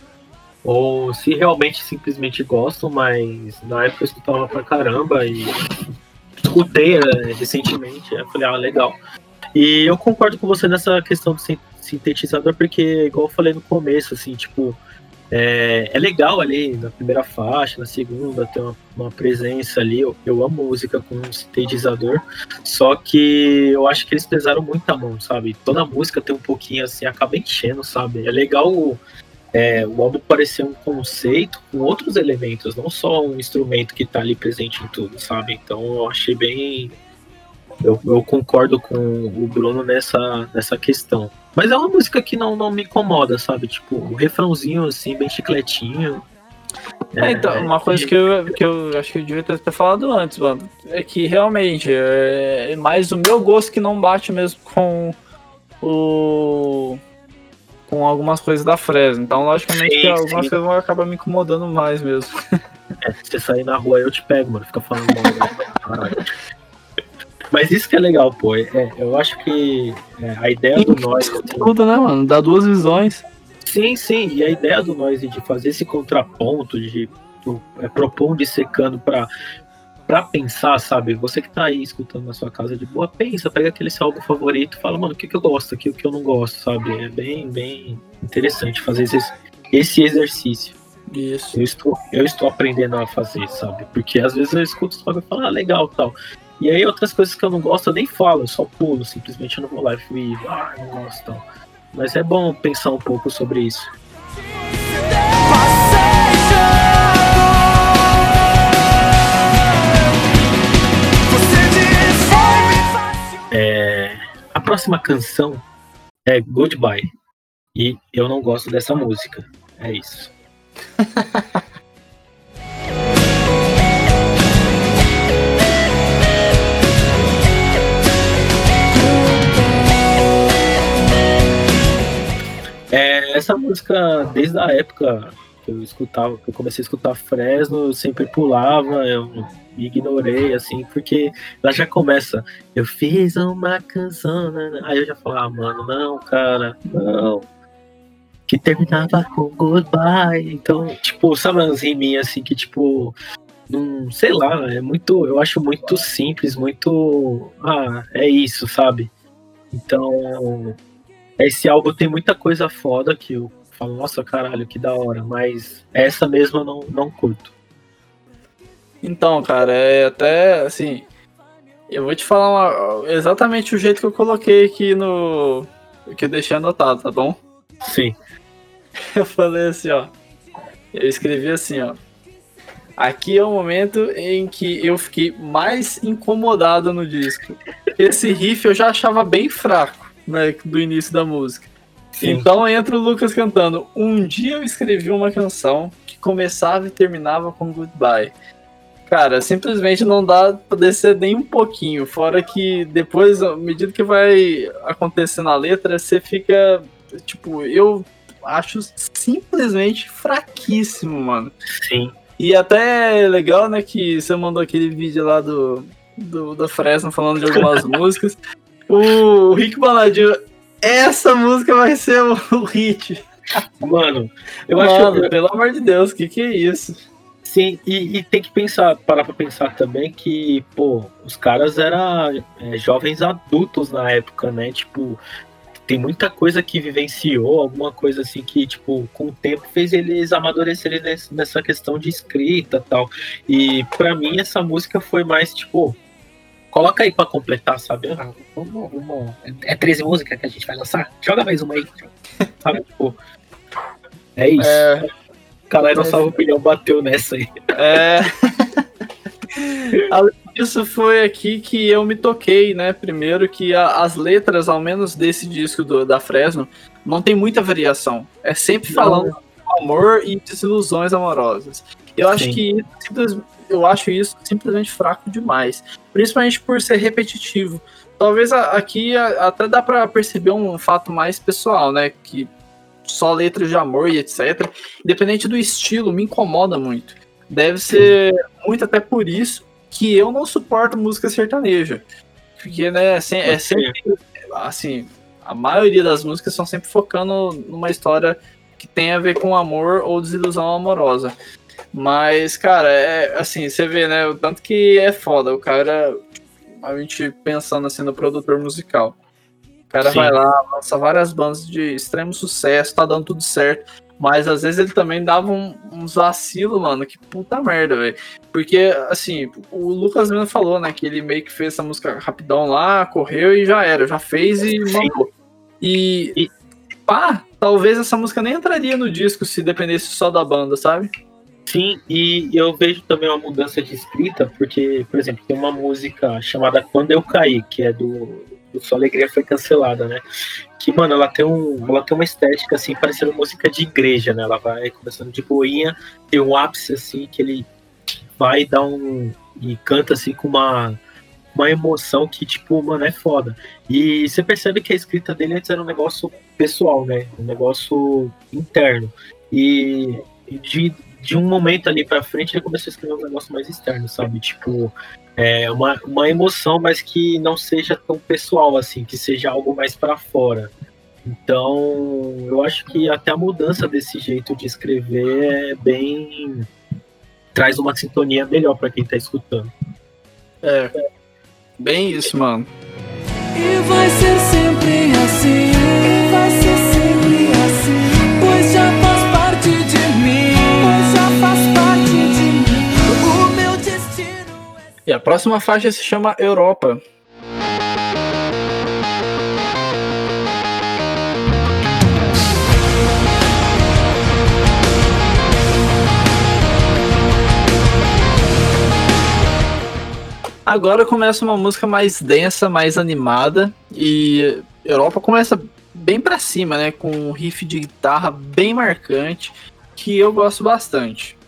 ou se realmente simplesmente gosto, mas na época eu escutava pra caramba e escutei é, recentemente, eu falei, ah, legal. E eu concordo com você nessa questão do sin- sintetizador, porque, igual eu falei no começo, assim, tipo, é, é legal ali na primeira faixa, na segunda, ter uma, uma presença ali. Eu, eu amo música com um sintetizador, só que eu acho que eles pesaram muito a mão, sabe? Toda música tem um pouquinho assim, acaba enchendo, sabe? É legal o, é, o álbum parecer um conceito com outros elementos, não só um instrumento que tá ali presente em tudo, sabe? Então eu achei bem. Eu, eu concordo com o Bruno nessa, nessa questão. Mas é uma música que não, não me incomoda, sabe? Tipo, o refrãozinho, assim, bem chicletinho. É, então, uma coisa que eu, que eu acho que eu devia ter falado antes, mano, é que realmente é mais o meu gosto que não bate mesmo com o com algumas coisas da Fresno. Então, logicamente, Sim, que algumas sim. coisas vão acabar me incomodando mais mesmo. [laughs] É, se você sair na rua, eu te pego, mano. Fica falando mal. [laughs] Mas isso que é legal, pô. É, eu acho que é, a ideia do nós. assim, Tudo, né, mano? Dá duas visões. Sim, sim. E a ideia do nós de fazer esse contraponto, de é, propor um dissecando pra, pra pensar, sabe? Você que tá aí escutando na sua casa de boa, pensa, pega aquele seu álbum favorito e fala, mano, o que, que eu gosto aqui, o que eu não gosto, sabe? É bem, bem interessante fazer esse, esse exercício. Isso. Eu estou, eu estou aprendendo a fazer, sabe? Porque às vezes eu escuto os e falo, ah, legal tal. E aí outras coisas que eu não gosto, eu nem falo, eu só pulo, simplesmente eu não vou lá e ah, não gosto tal. Mas é bom pensar um pouco sobre isso. É, a próxima canção é Goodbye. E eu não gosto dessa música. É isso. [laughs] essa música, desde a época que eu escutava, que eu comecei a escutar Fresno, eu sempre pulava, eu me ignorei, assim, porque ela já começa, eu fiz uma canção, né, né. aí eu já falo, ah, mano, não, cara, não. Que terminava com goodbye. Então, tipo, sabe umas riminhas assim que, tipo, não, sei lá, é muito, eu acho muito simples, muito, ah, é isso, sabe? Então, esse álbum tem muita coisa foda que eu falo, nossa, caralho, que da hora, mas essa mesmo eu não, não curto. Então, cara, é até assim. Eu vou te falar uma- exatamente o jeito que eu coloquei aqui no. que eu deixei anotado, tá bom? Sim, [laughs] Eu falei assim, ó. Eu escrevi assim, ó. Aqui é o momento em que eu fiquei mais incomodado no disco. Esse riff eu já achava bem fraco, né, do início da música. sim. Então entra o Lucas cantando. Um dia eu escrevi uma canção que começava e terminava com goodbye. Cara, simplesmente não dá pra descer nem um pouquinho. Fora que depois, à medida que vai acontecendo a letra, você fica. Tipo, eu acho simplesmente fraquíssimo, mano. sim. E até é legal, né, que você mandou aquele vídeo lá do, do da Fresno falando de algumas [laughs] músicas. O Rick Bonadio, essa música vai ser o, [laughs] o hit. Mano, eu Mano, acho pelo amor de Deus, que que é isso? Sim, e, e tem que pensar, parar pra pensar também que, pô, os caras eram é, jovens adultos na época, né? Tipo, tem muita coisa que vivenciou, alguma coisa assim que, tipo, com o tempo fez eles amadurecerem nessa questão de escrita e tal. E pra mim essa música foi mais, tipo, coloca aí pra completar, sabe? Ah, vamos, vamos, é 13 músicas que a gente vai lançar? Joga mais uma aí. [laughs] Sabe, tipo, é isso. É, Caralho, nossa opinião bateu nessa aí. é... [laughs] Além disso, foi aqui que eu me toquei, né? Primeiro que a- as letras, ao menos desse disco do- da Fresno, não tem muita variação. É sempre falando do amor e desilusões amorosas. Eu acho Sim. que simples- eu acho isso simplesmente fraco demais, principalmente por ser repetitivo. Talvez aqui até dá pra perceber um fato mais pessoal, né? Que só letras de amor e etc. Independente do estilo, me incomoda muito. Deve ser muito até por isso que eu não suporto música sertaneja. Porque, né, é, é sempre. Assim, a maioria das músicas são sempre focando numa história que tem a ver com amor ou desilusão amorosa. Mas, cara, é assim, você vê, né? O tanto que é foda. O cara. A gente pensando assim no produtor musical. O cara Sim. vai lá, lança várias bandas de extremo sucesso, tá dando tudo certo. Mas às vezes ele também dava um, uns vacilos, mano, que puta merda, velho. Porque, assim, o Lucas mesmo falou, né, que ele meio que fez essa música rapidão lá, correu e já era, já fez e mandou. E, E- pá, talvez essa música nem entraria no disco se dependesse só da banda, sabe? Sim, e eu vejo também uma mudança de escrita, porque, por exemplo, tem uma música chamada Quando Eu Caí, que é do, do Sua Alegria Foi Cancelada, né? Que, mano, ela tem, um, ela tem uma estética, assim, parecendo música de igreja, né? Ela vai começando de boinha, tem um ápice, assim, que ele vai dar um... e canta, assim, com uma, uma emoção que, tipo, mano, é foda. E você percebe que a escrita dele antes era um negócio pessoal, né? Um negócio interno. E de, de um momento ali pra frente ele começou a escrever um negócio mais externo, sabe? Tipo, é uma, uma emoção, mas que não seja tão pessoal assim, que seja algo mais para fora. Então, eu acho que até a mudança desse jeito de escrever é bem. traz uma sintonia melhor para quem tá escutando. É. Bem isso, mano. E vai ser sempre assim. Vai ser sempre E a próxima faixa se chama Europa. Agora começa uma música mais densa, mais animada e Europa começa bem pra cima, né, com um riff de guitarra bem marcante que eu gosto bastante.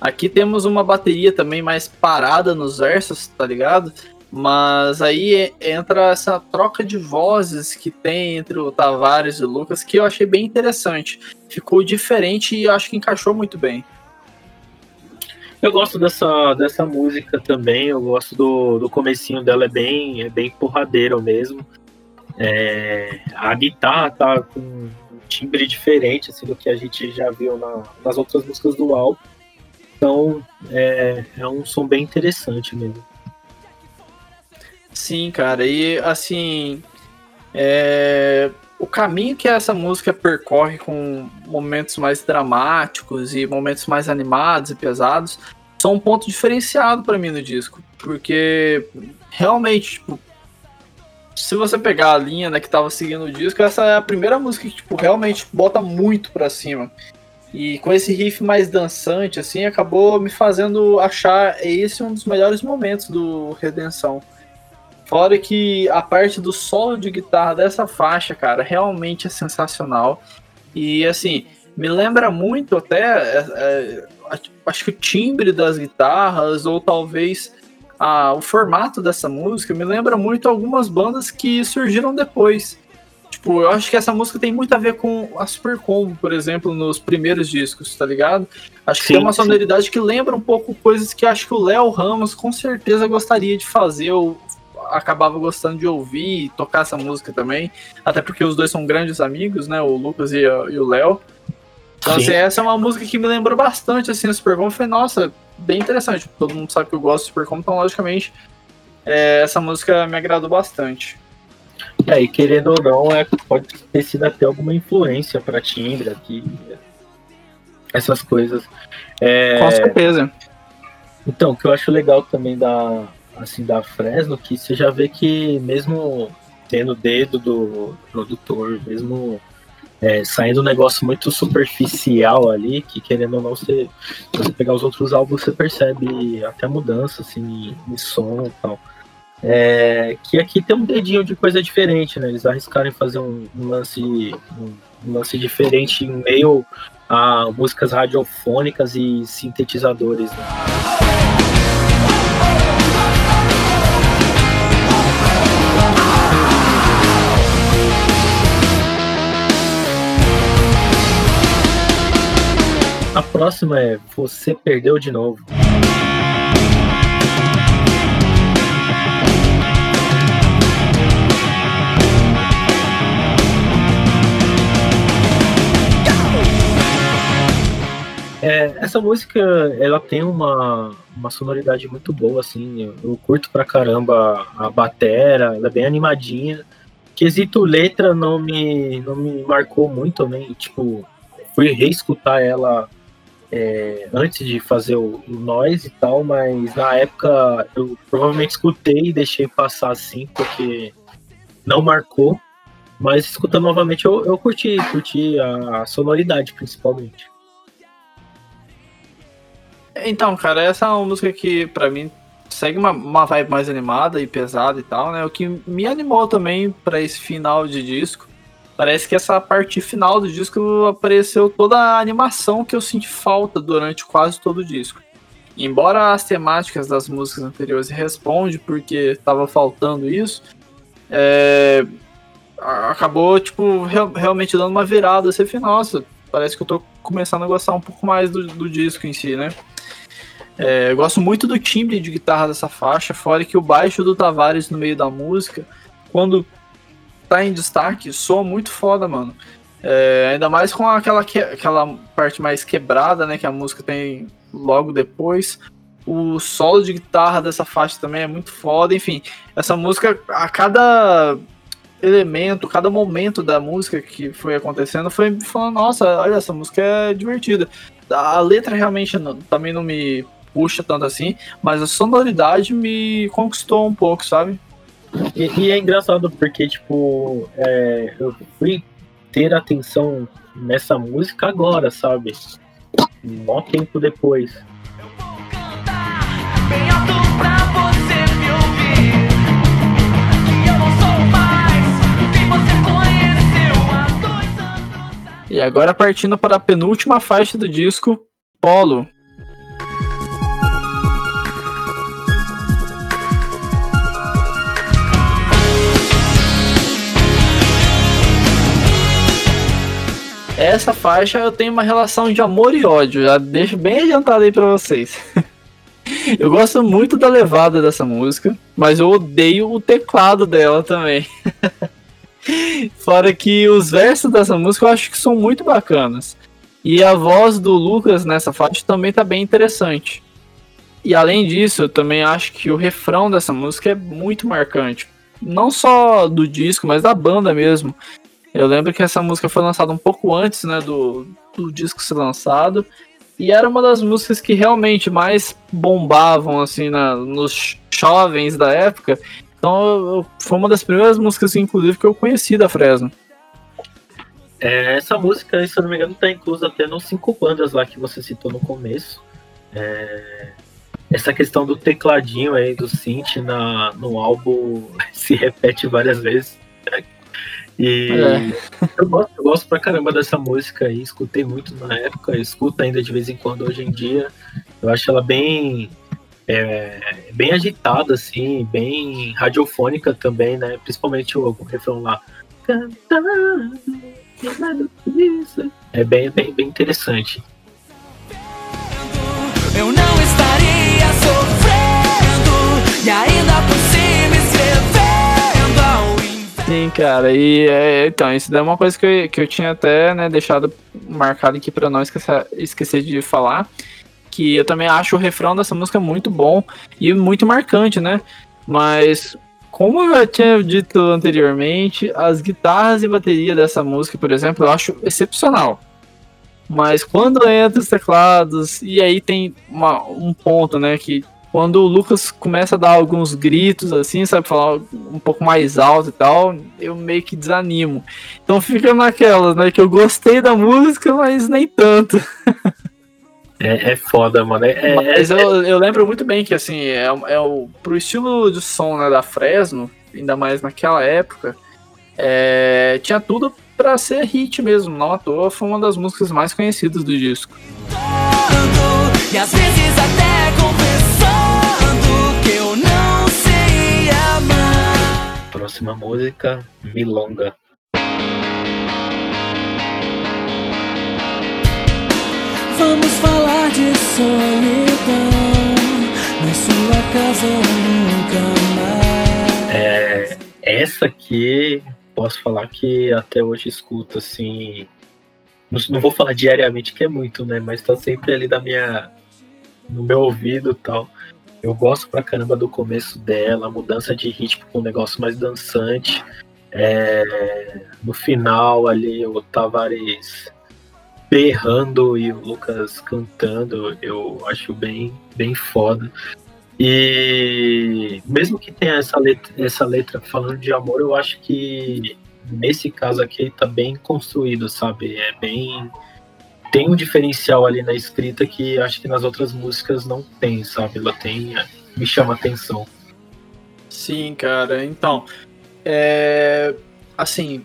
Aqui temos uma bateria também mais parada nos versos, tá ligado? Mas aí entra essa troca de vozes que tem entre o Tavares e o Lucas que eu achei bem interessante. Ficou diferente e acho que encaixou muito bem. Eu gosto dessa, dessa música também, eu gosto do, do comecinho dela, é bem, é bem porradeiro mesmo. É, a guitarra tá com um timbre diferente assim, do que a gente já viu na- nas outras músicas do álbum. Então é, é um som bem interessante mesmo. Sim, cara, e assim. é, O caminho que essa música percorre com momentos mais dramáticos e momentos mais animados e pesados são um ponto diferenciado pra mim no disco. Porque realmente, tipo, se você pegar a linha né, que tava seguindo o disco, essa é a primeira música que tipo, realmente bota muito pra cima. E com esse riff mais dançante, assim, acabou me fazendo achar esse um dos melhores momentos do Redenção. Fora que a parte do solo de guitarra dessa faixa, cara, realmente é sensacional. E assim, me lembra muito até. é, é, acho que o timbre das guitarras, ou talvez a- o formato dessa música, me lembra muito algumas bandas que surgiram depois. Tipo, eu acho que essa música tem muito a ver com a Super Combo, por exemplo, nos primeiros discos, tá ligado? Acho que Sim, tem uma sim. sonoridade que lembra um pouco coisas que acho que o Léo Ramos com certeza gostaria de fazer, ou acabava gostando de ouvir e tocar essa música também. Até porque os dois são grandes amigos, né? O Lucas e, a- e o Léo. Então, Sim. assim, essa é uma música que me lembrou bastante, assim, a Super Combo. Eu falei, nossa, bem interessante. Todo mundo sabe que eu gosto de Super Combo, então, logicamente, é, essa música me agradou bastante. E querendo ou não, é, pode ter sido até alguma influência para timbre aqui, essas coisas. É, Com certeza. Então, o que eu acho legal também da, assim, da Fresno, que você já vê que mesmo tendo o dedo do produtor, mesmo é, saindo um negócio muito superficial ali, que querendo ou não, você, se você pegar os outros álbuns, você percebe até mudança assim, em som e tal. É, que aqui tem um dedinho de coisa diferente, né? Eles arriscaram em fazer um, lance um lance diferente em meio a músicas radiofônicas e sintetizadores. Né? A próxima é Você Perdeu de Novo. É, essa música, ela tem uma, uma sonoridade muito boa, assim, eu, eu curto pra caramba a batera, ela é bem animadinha. Quesito letra não me, não me marcou muito, né, tipo, fui reescutar ela é, antes de fazer o, o Noise e tal, mas na época eu provavelmente escutei e deixei passar assim, porque não marcou, mas escutando novamente eu, eu curti, curti a sonoridade principalmente. Então, cara, essa é uma música que, pra mim, segue uma, uma vibe mais animada e pesada e tal, né? O que me animou também pra esse final de disco. Parece que essa parte final do disco apareceu toda a animação que eu senti falta durante quase todo o disco. embora as temáticas das músicas anteriores responde porque tava faltando isso, é, acabou, tipo, real- realmente dando uma virada. Você fica, nossa, parece que eu tô começando a gostar um pouco mais do, do disco em si, né? É, eu gosto muito do timbre de guitarra dessa faixa, fora que o baixo do Tavares no meio da música, quando tá em destaque, soa muito foda, mano. É, ainda mais com aquela, que- aquela parte mais quebrada, né, que a música tem logo depois. O solo de guitarra dessa faixa também é muito foda, enfim. Essa música, a cada elemento, cada momento da música que foi acontecendo, foi falando, nossa, olha, essa música é divertida. A letra realmente não- também não me puxa tanto assim, mas a sonoridade me conquistou um pouco, sabe? E, e é engraçado porque, tipo, é, eu fui ter atenção nessa música agora, sabe? Mó tempo depois. cantar bem alto pra você me ouvir. Que eu não sou mais quem você conheceu há dois anos. E agora partindo para a penúltima faixa do disco, Polo. Essa faixa eu tenho uma relação de amor e ódio, já deixo bem adiantado aí pra vocês. [laughs] Eu gosto muito da levada dessa música, mas eu odeio o teclado dela também. [laughs] Fora que os versos dessa música eu acho que são muito bacanas. E a voz do Lucas nessa faixa também tá bem interessante. E além disso, eu também acho que o refrão dessa música é muito marcante. Não só do disco, mas da banda mesmo. Eu lembro que essa música foi lançada um pouco antes né, do, do disco ser lançado. E era uma das músicas que realmente mais bombavam assim na, nos jovens da época. Então eu- foi uma das primeiras músicas, inclusive, que eu conheci da Fresno. É, essa música, se eu não me engano, tá inclusa até nos cinco bandas lá que você citou no começo. É, essa questão do tecladinho aí, do synth na, no álbum [laughs] se repete várias vezes. E É. eu, gosto, eu gosto pra caramba dessa música aí, escutei muito na época, escuto ainda de vez em quando hoje em dia. Eu acho ela bem é, bem agitada, assim, bem radiofônica também, né? Principalmente o, o refrão lá. É bem, bem, bem interessante. Eu não estaria sofrendo Sim, cara, e é, então, isso daí é uma coisa que eu, que eu tinha até né, deixado marcado aqui pra não esquecer, esquecer de falar. Que eu também acho o refrão dessa música muito bom e muito marcante, né? Mas, como eu já tinha dito anteriormente, as guitarras e bateria dessa música, por exemplo, eu acho excepcional. Mas quando entra os teclados, e aí tem uma- um ponto, né? Que quando o Lucas começa a dar alguns gritos, assim, sabe, falar um pouco mais alto e tal, eu meio que desanimo. Então fica naquelas, né? Que eu gostei da música, mas nem tanto. É, é foda, mano. É, é- Mas é- eu, eu lembro muito bem que, assim, é, é o, pro estilo de som né, da Fresno, ainda mais naquela época, é, tinha tudo pra ser hit mesmo. Não à toa, foi uma das músicas mais conhecidas do disco. E Próxima música, Milonga. Vamos falar de solidão na sua casa nunca mais. É, essa aqui, posso falar que até hoje escuto, assim. Não, não vou falar diariamente, que é muito, né? Mas tá sempre ali da minha, no meu ouvido e tal. Eu gosto pra caramba do começo dela, a mudança de ritmo com um negócio mais dançante. É, no final ali, o Tavares berrando e o Lucas cantando, eu acho bem, bem foda. E mesmo que tenha essa letra, essa letra falando de amor, eu acho que nesse caso aqui tá bem construído, sabe? É bem. Tem um diferencial ali na escrita que acho que nas outras músicas não tem, sabe? Ela tem. Me chama atenção. Sim, cara. Então, é, assim,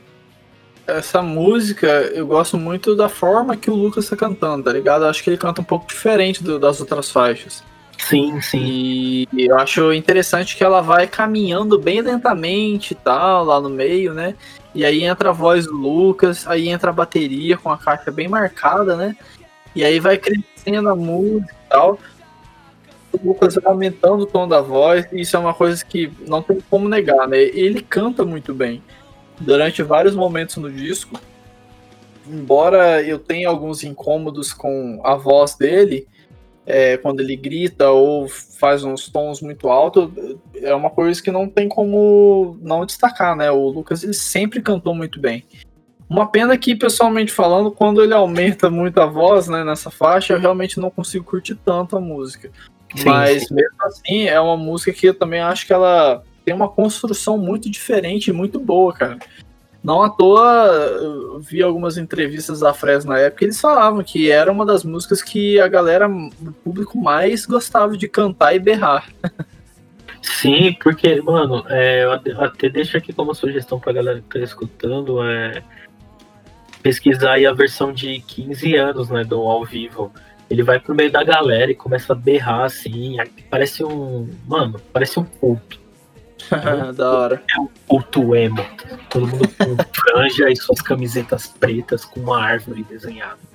essa música eu gosto muito da forma que o Lucas tá cantando, tá ligado? Acho que ele canta um pouco diferente do- das outras faixas. Sim, sim. E eu acho interessante que ela vai caminhando bem lentamente e tal, lá no meio, né? E aí entra a voz do Lucas, aí entra a bateria com a caixa bem marcada, né? E aí vai crescendo a música e tal. O Lucas vai aumentando o tom da voz, e isso é uma coisa que não tem como negar, né? Ele canta muito bem. Durante vários momentos no disco, embora eu tenha alguns incômodos com a voz dele, é, quando ele grita ou faz uns tons muito altos, é uma coisa que não tem como não destacar, né? O Lucas ele sempre cantou muito bem. Uma pena que, pessoalmente falando, quando ele aumenta muito a voz né, nessa faixa, eu realmente não consigo curtir tanto a música. Sim, Mas sim. mesmo assim, é uma música que eu também acho que ela tem uma construção muito diferente e muito boa, cara. Não à toa, vi algumas entrevistas da Fresno na época, eles falavam que era uma das músicas que a galera, o público mais gostava de cantar e berrar. Sim, porque, mano, é, eu até- deixo aqui como sugestão pra galera que tá escutando, é pesquisar aí a versão de 15 anos, né, do ao vivo. Ele vai pro meio da galera e começa a berrar assim, parece um, mano, parece um culto, [laughs] da hora. culto emo. Todo mundo com [laughs] franja e suas camisetas pretas com uma árvore desenhada.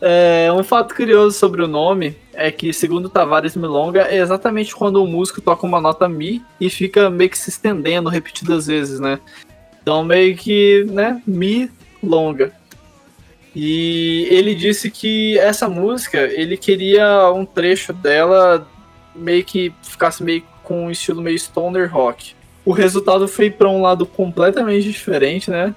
É, um fato curioso sobre o nome é que, segundo Tavares Milonga, é exatamente quando o músico toca uma nota Mi e fica meio que se estendendo repetidas vezes, né? Então, meio que, né, Mi longa. E ele disse que essa música, ele queria um trecho dela meio que ficasse meio com um estilo meio stoner rock. O resultado foi para um lado completamente diferente, né?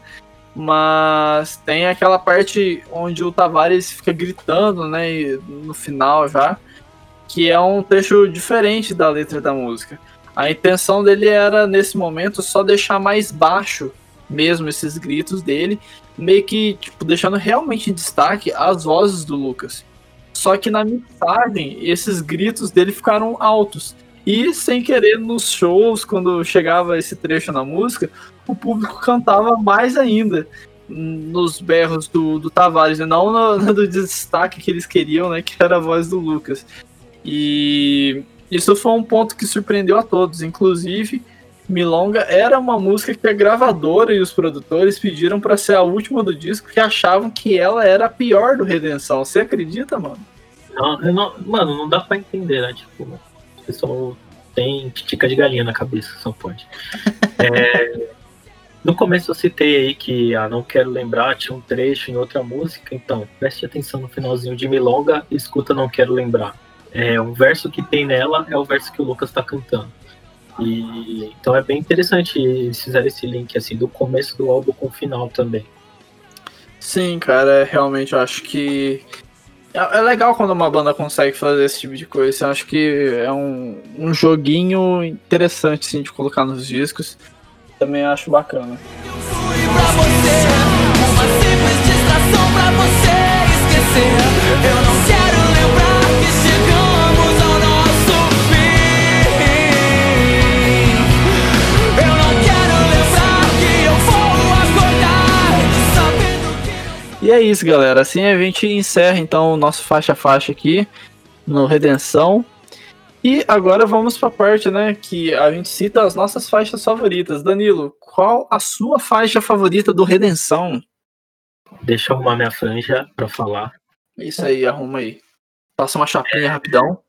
Mas tem aquela parte onde o Tavares fica gritando, né? No final já. Que é um trecho diferente da letra da música. A intenção dele era, nesse momento, só deixar mais baixo mesmo esses gritos dele. Meio que, tipo, deixando realmente em destaque as vozes do Lucas. Só que na mixagem, esses gritos dele ficaram altos. E sem querer, nos shows, quando chegava esse trecho na música, o público cantava mais ainda nos berros do, do Tavares, não no, [laughs] no destaque que eles queriam, né? Que era a voz do Lucas. E isso foi um ponto que surpreendeu a todos. Inclusive, Milonga era uma música que a gravadora e os produtores pediram para ser a última do disco, que achavam que ela era a pior do Redenção. Você acredita, mano? Não, não- mano, não dá pra entender, né? Tipo, o pessoal tem tica de galinha na cabeça, só pode. [laughs] É, no começo eu citei aí que a Não Quero Lembrar tinha um trecho em outra música, então preste atenção no finalzinho de Milonga e escuta Não Quero Lembrar. É, o verso que tem nela é o verso que o Lucas tá cantando. E, então é bem interessante eles fizeram esse link assim do começo do álbum com o final também. Sim, cara, realmente eu acho que. É é legal quando uma banda consegue fazer esse tipo de coisa. Eu acho que é um, um joguinho interessante assim, de colocar nos discos. Também acho bacana. fui pra você Uma simples distração pra você esquecer Eu não E é isso, galera. Assim a gente encerra então o nosso faixa a faixa aqui no Redenção. E agora vamos pra parte, né, que a gente cita as nossas faixas favoritas. Danilo, qual a sua faixa favorita do Redenção? Deixa eu arrumar minha franja pra falar. Isso aí, arruma aí. Passa uma chapinha rapidão.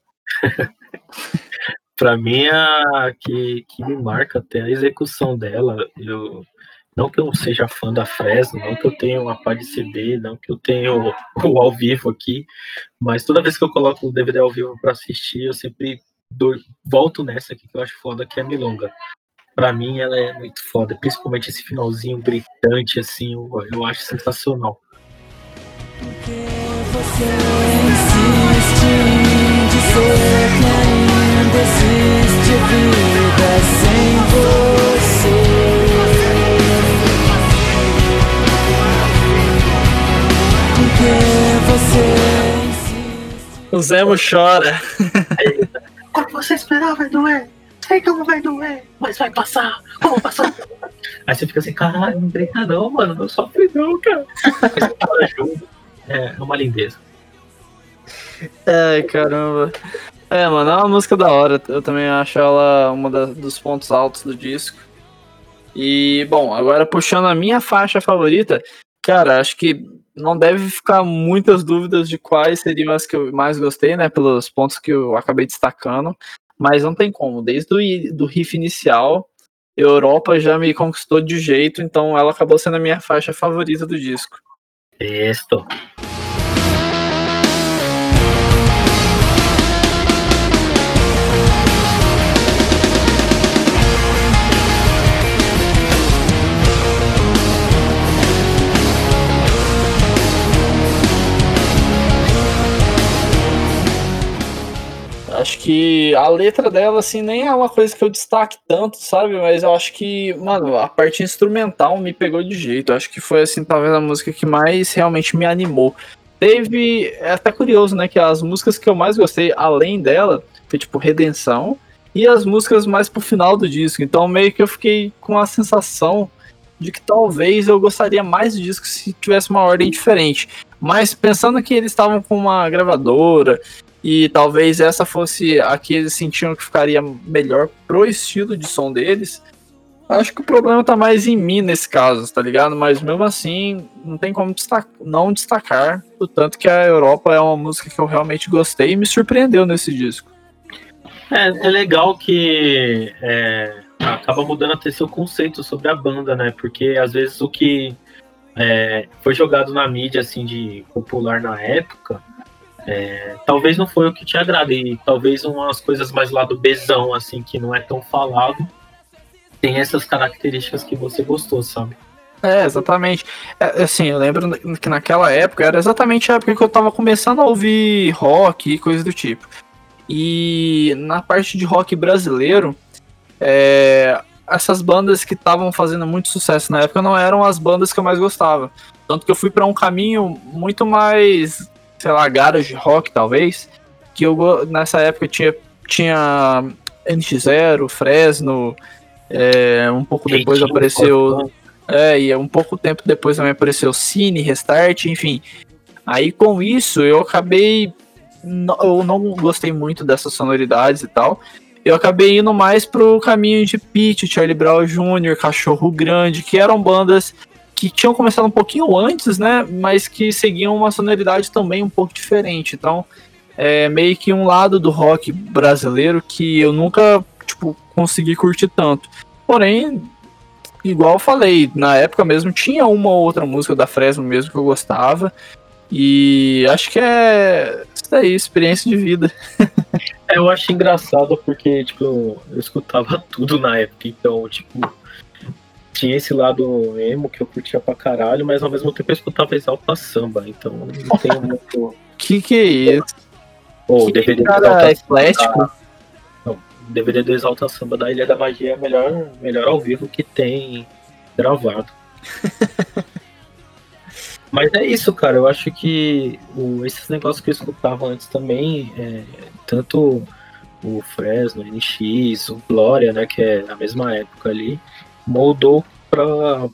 [laughs] Pra mim, a que, que me marca até a execução dela. Eu, não que eu seja fã da Fresno, não que eu tenha uma pá de CD, não que eu tenha o, [laughs] o ao vivo aqui, mas toda vez que eu coloco o DVD ao vivo pra assistir, eu sempre dou- volto nessa aqui que eu acho foda, que é Milonga. Pra mim, ela é muito foda, principalmente esse finalzinho gritante, assim, eu, eu acho sensacional. você insiste em dizer que ainda existe vida sem você você insiste O Zemo chora. Quando você esperar, vai doer. sei como vai doer, mas vai passar, como passar? Aí você fica assim, caralho, não brinca não, mano, não sofre não, cara. Junto. É uma lindeza. Ai, caramba. É, mano, é uma música da hora. Eu também acho ela uma da- dos pontos altos do disco. E, bom, agora puxando a minha faixa favorita, cara, acho que não deve ficar muitas dúvidas de quais seriam as que eu mais gostei, né? Pelos pontos que eu acabei destacando. Mas não tem como. Desde o do riff inicial, Europa já me conquistou de jeito, então ela acabou sendo a minha faixa favorita do disco. Texto. Acho que a letra dela, assim, nem é uma coisa que eu destaque tanto, sabe? Mas eu acho que, mano, a parte instrumental me pegou de jeito. Eu acho que foi, assim, talvez a música que mais realmente me animou. Teve. É até curioso, né? Que as músicas que eu mais gostei, além dela, foi tipo Redenção. E as músicas mais pro final do disco. Então, meio que eu fiquei com a sensação de que talvez eu gostaria mais do disco se tivesse uma ordem diferente. Mas pensando que eles estavam com uma gravadora e talvez essa fosse a que eles sentiam que ficaria melhor pro estilo de som deles. Acho que o problema tá mais em mim nesse caso, tá ligado? Mas mesmo assim, não tem como não destacar o tanto que a Europa é uma música que eu realmente gostei e me surpreendeu nesse disco. É, é legal que é, acaba mudando até seu conceito sobre a banda, né? Porque às vezes o que é, foi jogado na mídia assim de popular na época, é, talvez não foi o que te agrada e talvez umas coisas mais lá do Bzão, assim, que não é tão falado, tem essas características que você gostou, sabe? É, exatamente. É, assim, eu lembro que naquela época era exatamente a época que eu tava começando a ouvir rock e coisa do tipo. E na parte de rock brasileiro, é, essas bandas que estavam fazendo muito sucesso na época não eram as bandas que eu mais gostava. Tanto que eu fui para um caminho muito mais, sei lá, garage rock talvez, que eu nessa época tinha tinha NX0, Fresno, é, um pouco depois apareceu é, e um pouco tempo depois também apareceu Cine, Restart, enfim. Aí com isso eu acabei. Eu não gostei muito dessas sonoridades e tal. Eu acabei indo mais pro caminho de Pete, Charlie Brown Jr., Cachorro Grande, que eram bandas que tinham começado um pouquinho antes, né? Mas que seguiam uma sonoridade também um pouco diferente. Então, é meio que um lado do rock brasileiro que eu nunca, tipo, consegui curtir tanto. Porém, igual eu falei, na época mesmo tinha uma ou outra música da Fresno mesmo que eu gostava. E acho que é isso daí, experiência de vida. É, eu acho engraçado porque, tipo, eu escutava tudo na época, então, tipo, tinha esse lado emo que eu curtia pra caralho, mas ao mesmo tempo eu escutava Exalta Samba, então não tenho [laughs] muito. Que que é isso? Pô, o que DVD do cara Exalta eclético. O DVD do Exalta Samba da Ilha da Magia é melhor, melhor ao vivo que tem gravado. [laughs] Mas é isso, cara. Eu acho que o- esses negócios que eu escutava antes também, é, tanto o Fresno, o NX, o Glória, né, que é a mesma época ali, moldou para o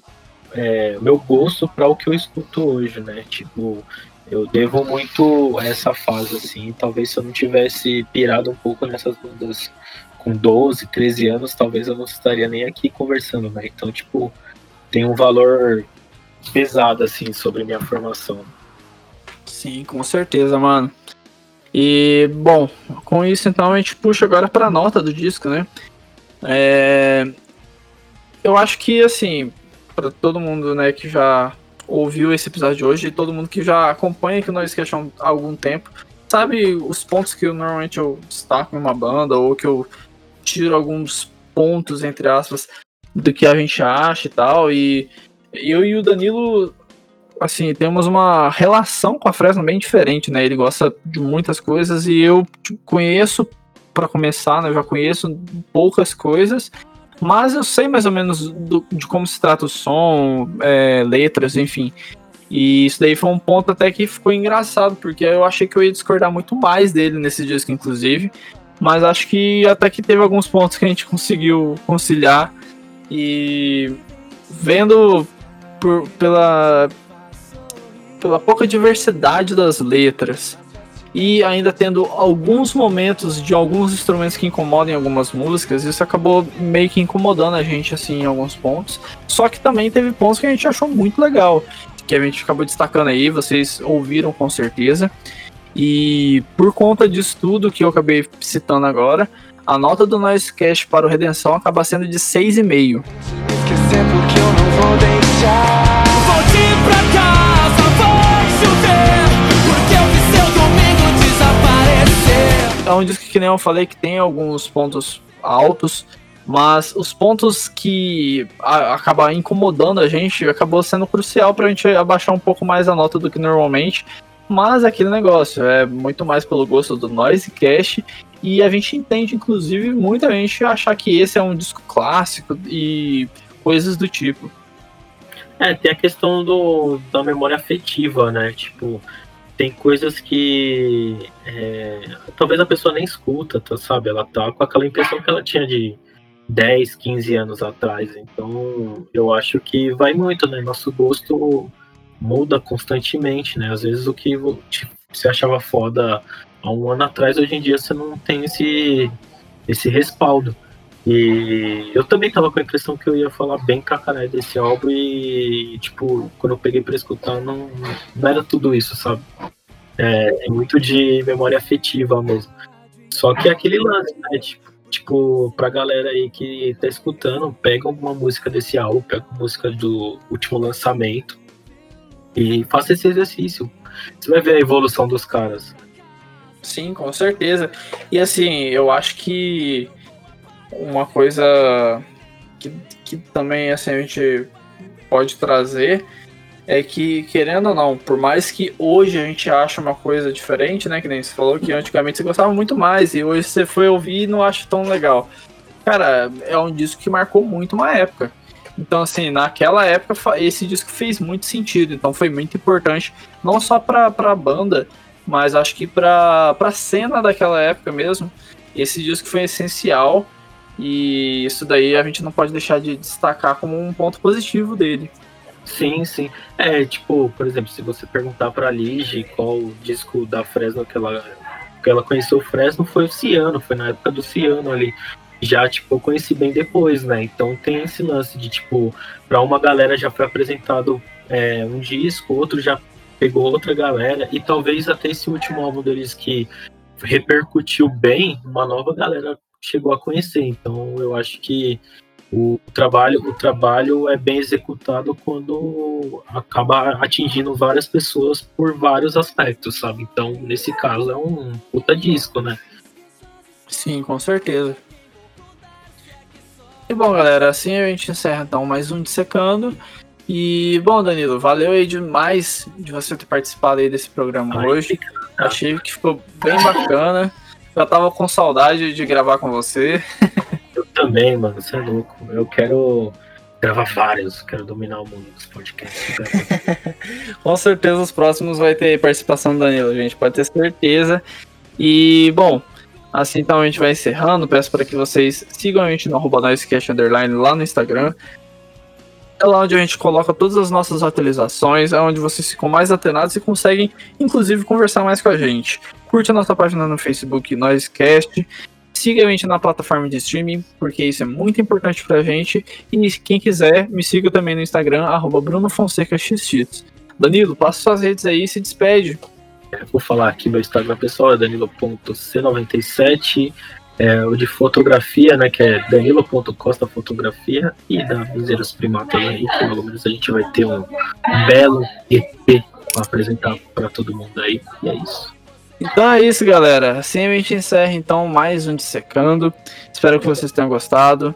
meu gosto para o que eu escuto hoje, né? Tipo, eu devo muito a essa fase, assim. Talvez se eu não tivesse pirado um pouco nessas bandas com 12, 13 anos, talvez eu não estaria nem aqui conversando, né? Então, tipo, tem um valor pesado, assim, sobre minha formação. Sim, com certeza, mano. E, bom, com isso então a gente puxa agora pra nota do disco, né? É, Eu acho que, assim, pra todo mundo né, que já ouviu esse episódio de hoje e todo mundo que já acompanha aqui o Noise Cash há um- há algum tempo, sabe os pontos que eu, normalmente eu destaco em uma banda ou que eu tiro alguns pontos, entre aspas, do que a gente acha e tal. E eu e o Danilo assim, temos uma relação com a Fresno bem diferente, né? Ele gosta de muitas coisas e eu tipo, conheço, para começar, né? Eu já conheço poucas coisas, mas eu sei mais ou menos do- de como se trata o som, é, letras, enfim. E isso daí foi um ponto até que ficou engraçado, porque eu achei que eu ia discordar muito mais dele nesse disco, inclusive. Mas acho que até que teve alguns pontos que a gente conseguiu conciliar. E vendo por, pela, pela pouca diversidade das letras e ainda tendo alguns momentos de alguns instrumentos que incomodam em algumas músicas, isso acabou meio que incomodando a gente assim em alguns pontos. Só que também teve pontos que a gente achou muito legal, que a gente acabou destacando aí, vocês ouviram com certeza. E por conta disso tudo que eu acabei citando agora, a nota do Noisecast para o Redenção acaba sendo de 6,5. Esquecer porque eu não vou deixar. Volte pra casa, É um disco que nem eu falei que tem alguns pontos altos, mas os pontos que a, acaba incomodando a gente acabou sendo crucial pra gente abaixar um pouco mais a nota do que normalmente. Mas aquele negócio é muito mais pelo gosto do Noise Cash e a gente entende, inclusive, muita gente achar que esse é um disco clássico e coisas do tipo. É, tem a questão do, da memória afetiva, né? Tipo, tem coisas que é, talvez a pessoa nem escuta, tá, sabe? Ela tá com aquela impressão que ela tinha de 10, 15 anos atrás. Então, eu acho que vai muito, né? Nosso gosto muda constantemente, né? Às vezes o que vo- você achava foda há um ano atrás, hoje em dia você não tem esse, esse respaldo. E eu também tava com a impressão que eu ia falar bem pra caralho desse álbum e, tipo, quando eu peguei pra escutar, não, não era tudo isso, sabe? É, é muito de memória afetiva mesmo. Só que é aquele lance, né? Tipo, tipo, pra galera aí que tá escutando, pega alguma música desse álbum, pega música do último lançamento e faça esse exercício. Você vai ver a evolução dos caras. Sim, com certeza. E assim, eu acho que uma coisa que, que também assim, a gente pode trazer é que, querendo ou não, por mais que hoje a gente ache uma coisa diferente, né? Que nem você falou que antigamente você gostava muito mais e hoje você foi ouvir e não acha tão legal. Cara, é um disco que marcou muito uma época. Então, assim, naquela época esse disco fez muito sentido. Então foi muito importante, não só pra, pra banda, mas acho que pra, pra cena daquela época mesmo. Esse disco foi essencial. E isso daí a gente não pode deixar de destacar como um ponto positivo dele. Sim, sim. É, tipo, por exemplo, se você perguntar pra Lige qual disco da Fresno que ela, que ela conheceu Fresno, foi o Ciano, foi na época do Ciano ali. Já, tipo, eu conheci bem depois, né? Então tem esse lance de, tipo, pra uma galera já foi apresentado é, um disco, outro já pegou outra galera, e talvez até esse último álbum deles que repercutiu bem, uma nova galera chegou a conhecer. Então eu acho que o trabalho, o trabalho é bem executado quando acaba atingindo várias pessoas por vários aspectos, sabe? Então, nesse caso, é um puta disco, né? Sim, com certeza. E bom, galera, assim a gente encerra então mais um Dissecando. E bom, Danilo, valeu aí demais de você ter participado aí desse programa Ai, hoje. Achei que ficou bem bacana. Já tava com saudade de gravar com você. Eu também, mano, você é louco. Eu quero gravar vários, quero dominar o mundo dos podcasts. [laughs] Com certeza os próximos vai ter participação do Danilo, gente, pode ter certeza. E, bom, assim então a gente vai encerrando. Peço para que vocês sigam a gente no arroba noisecast underline lá no Instagram. É lá onde a gente coloca todas as nossas atualizações, é onde vocês ficam mais atenados e conseguem, inclusive, conversar mais com a gente. Curte a nossa página no Facebook, Noisecast. Siga a gente na plataforma de streaming, porque isso é muito importante pra gente. E quem quiser, me siga também no Instagram, arroba Bruno Fonseca XX. Danilo, passa suas redes aí e se despede. Vou falar aqui meu Instagram pessoal, é danilo.c97. É, o de fotografia, né, que é danilo.costa fotografia e da Miseiros Primatas aí, que pelo menos a gente vai ter um belo EP para apresentar para todo mundo aí. E é isso. Então é isso, galera. Assim a gente encerra então mais um Dissecando. Espero que vocês tenham gostado.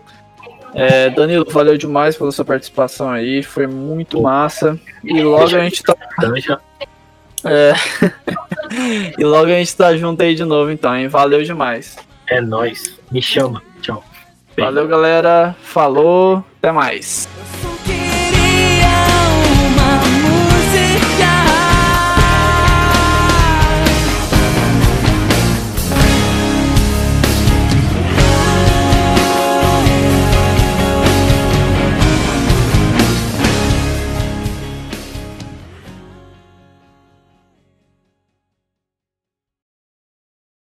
É, Danilo, valeu demais pela sua participação aí, foi muito massa. E logo a gente tá, Canja, [laughs] e logo a gente tá junto aí de novo então, hein? Valeu demais. é nóis. Me chama. Tchau. Valeu, galera. Falou, até mais.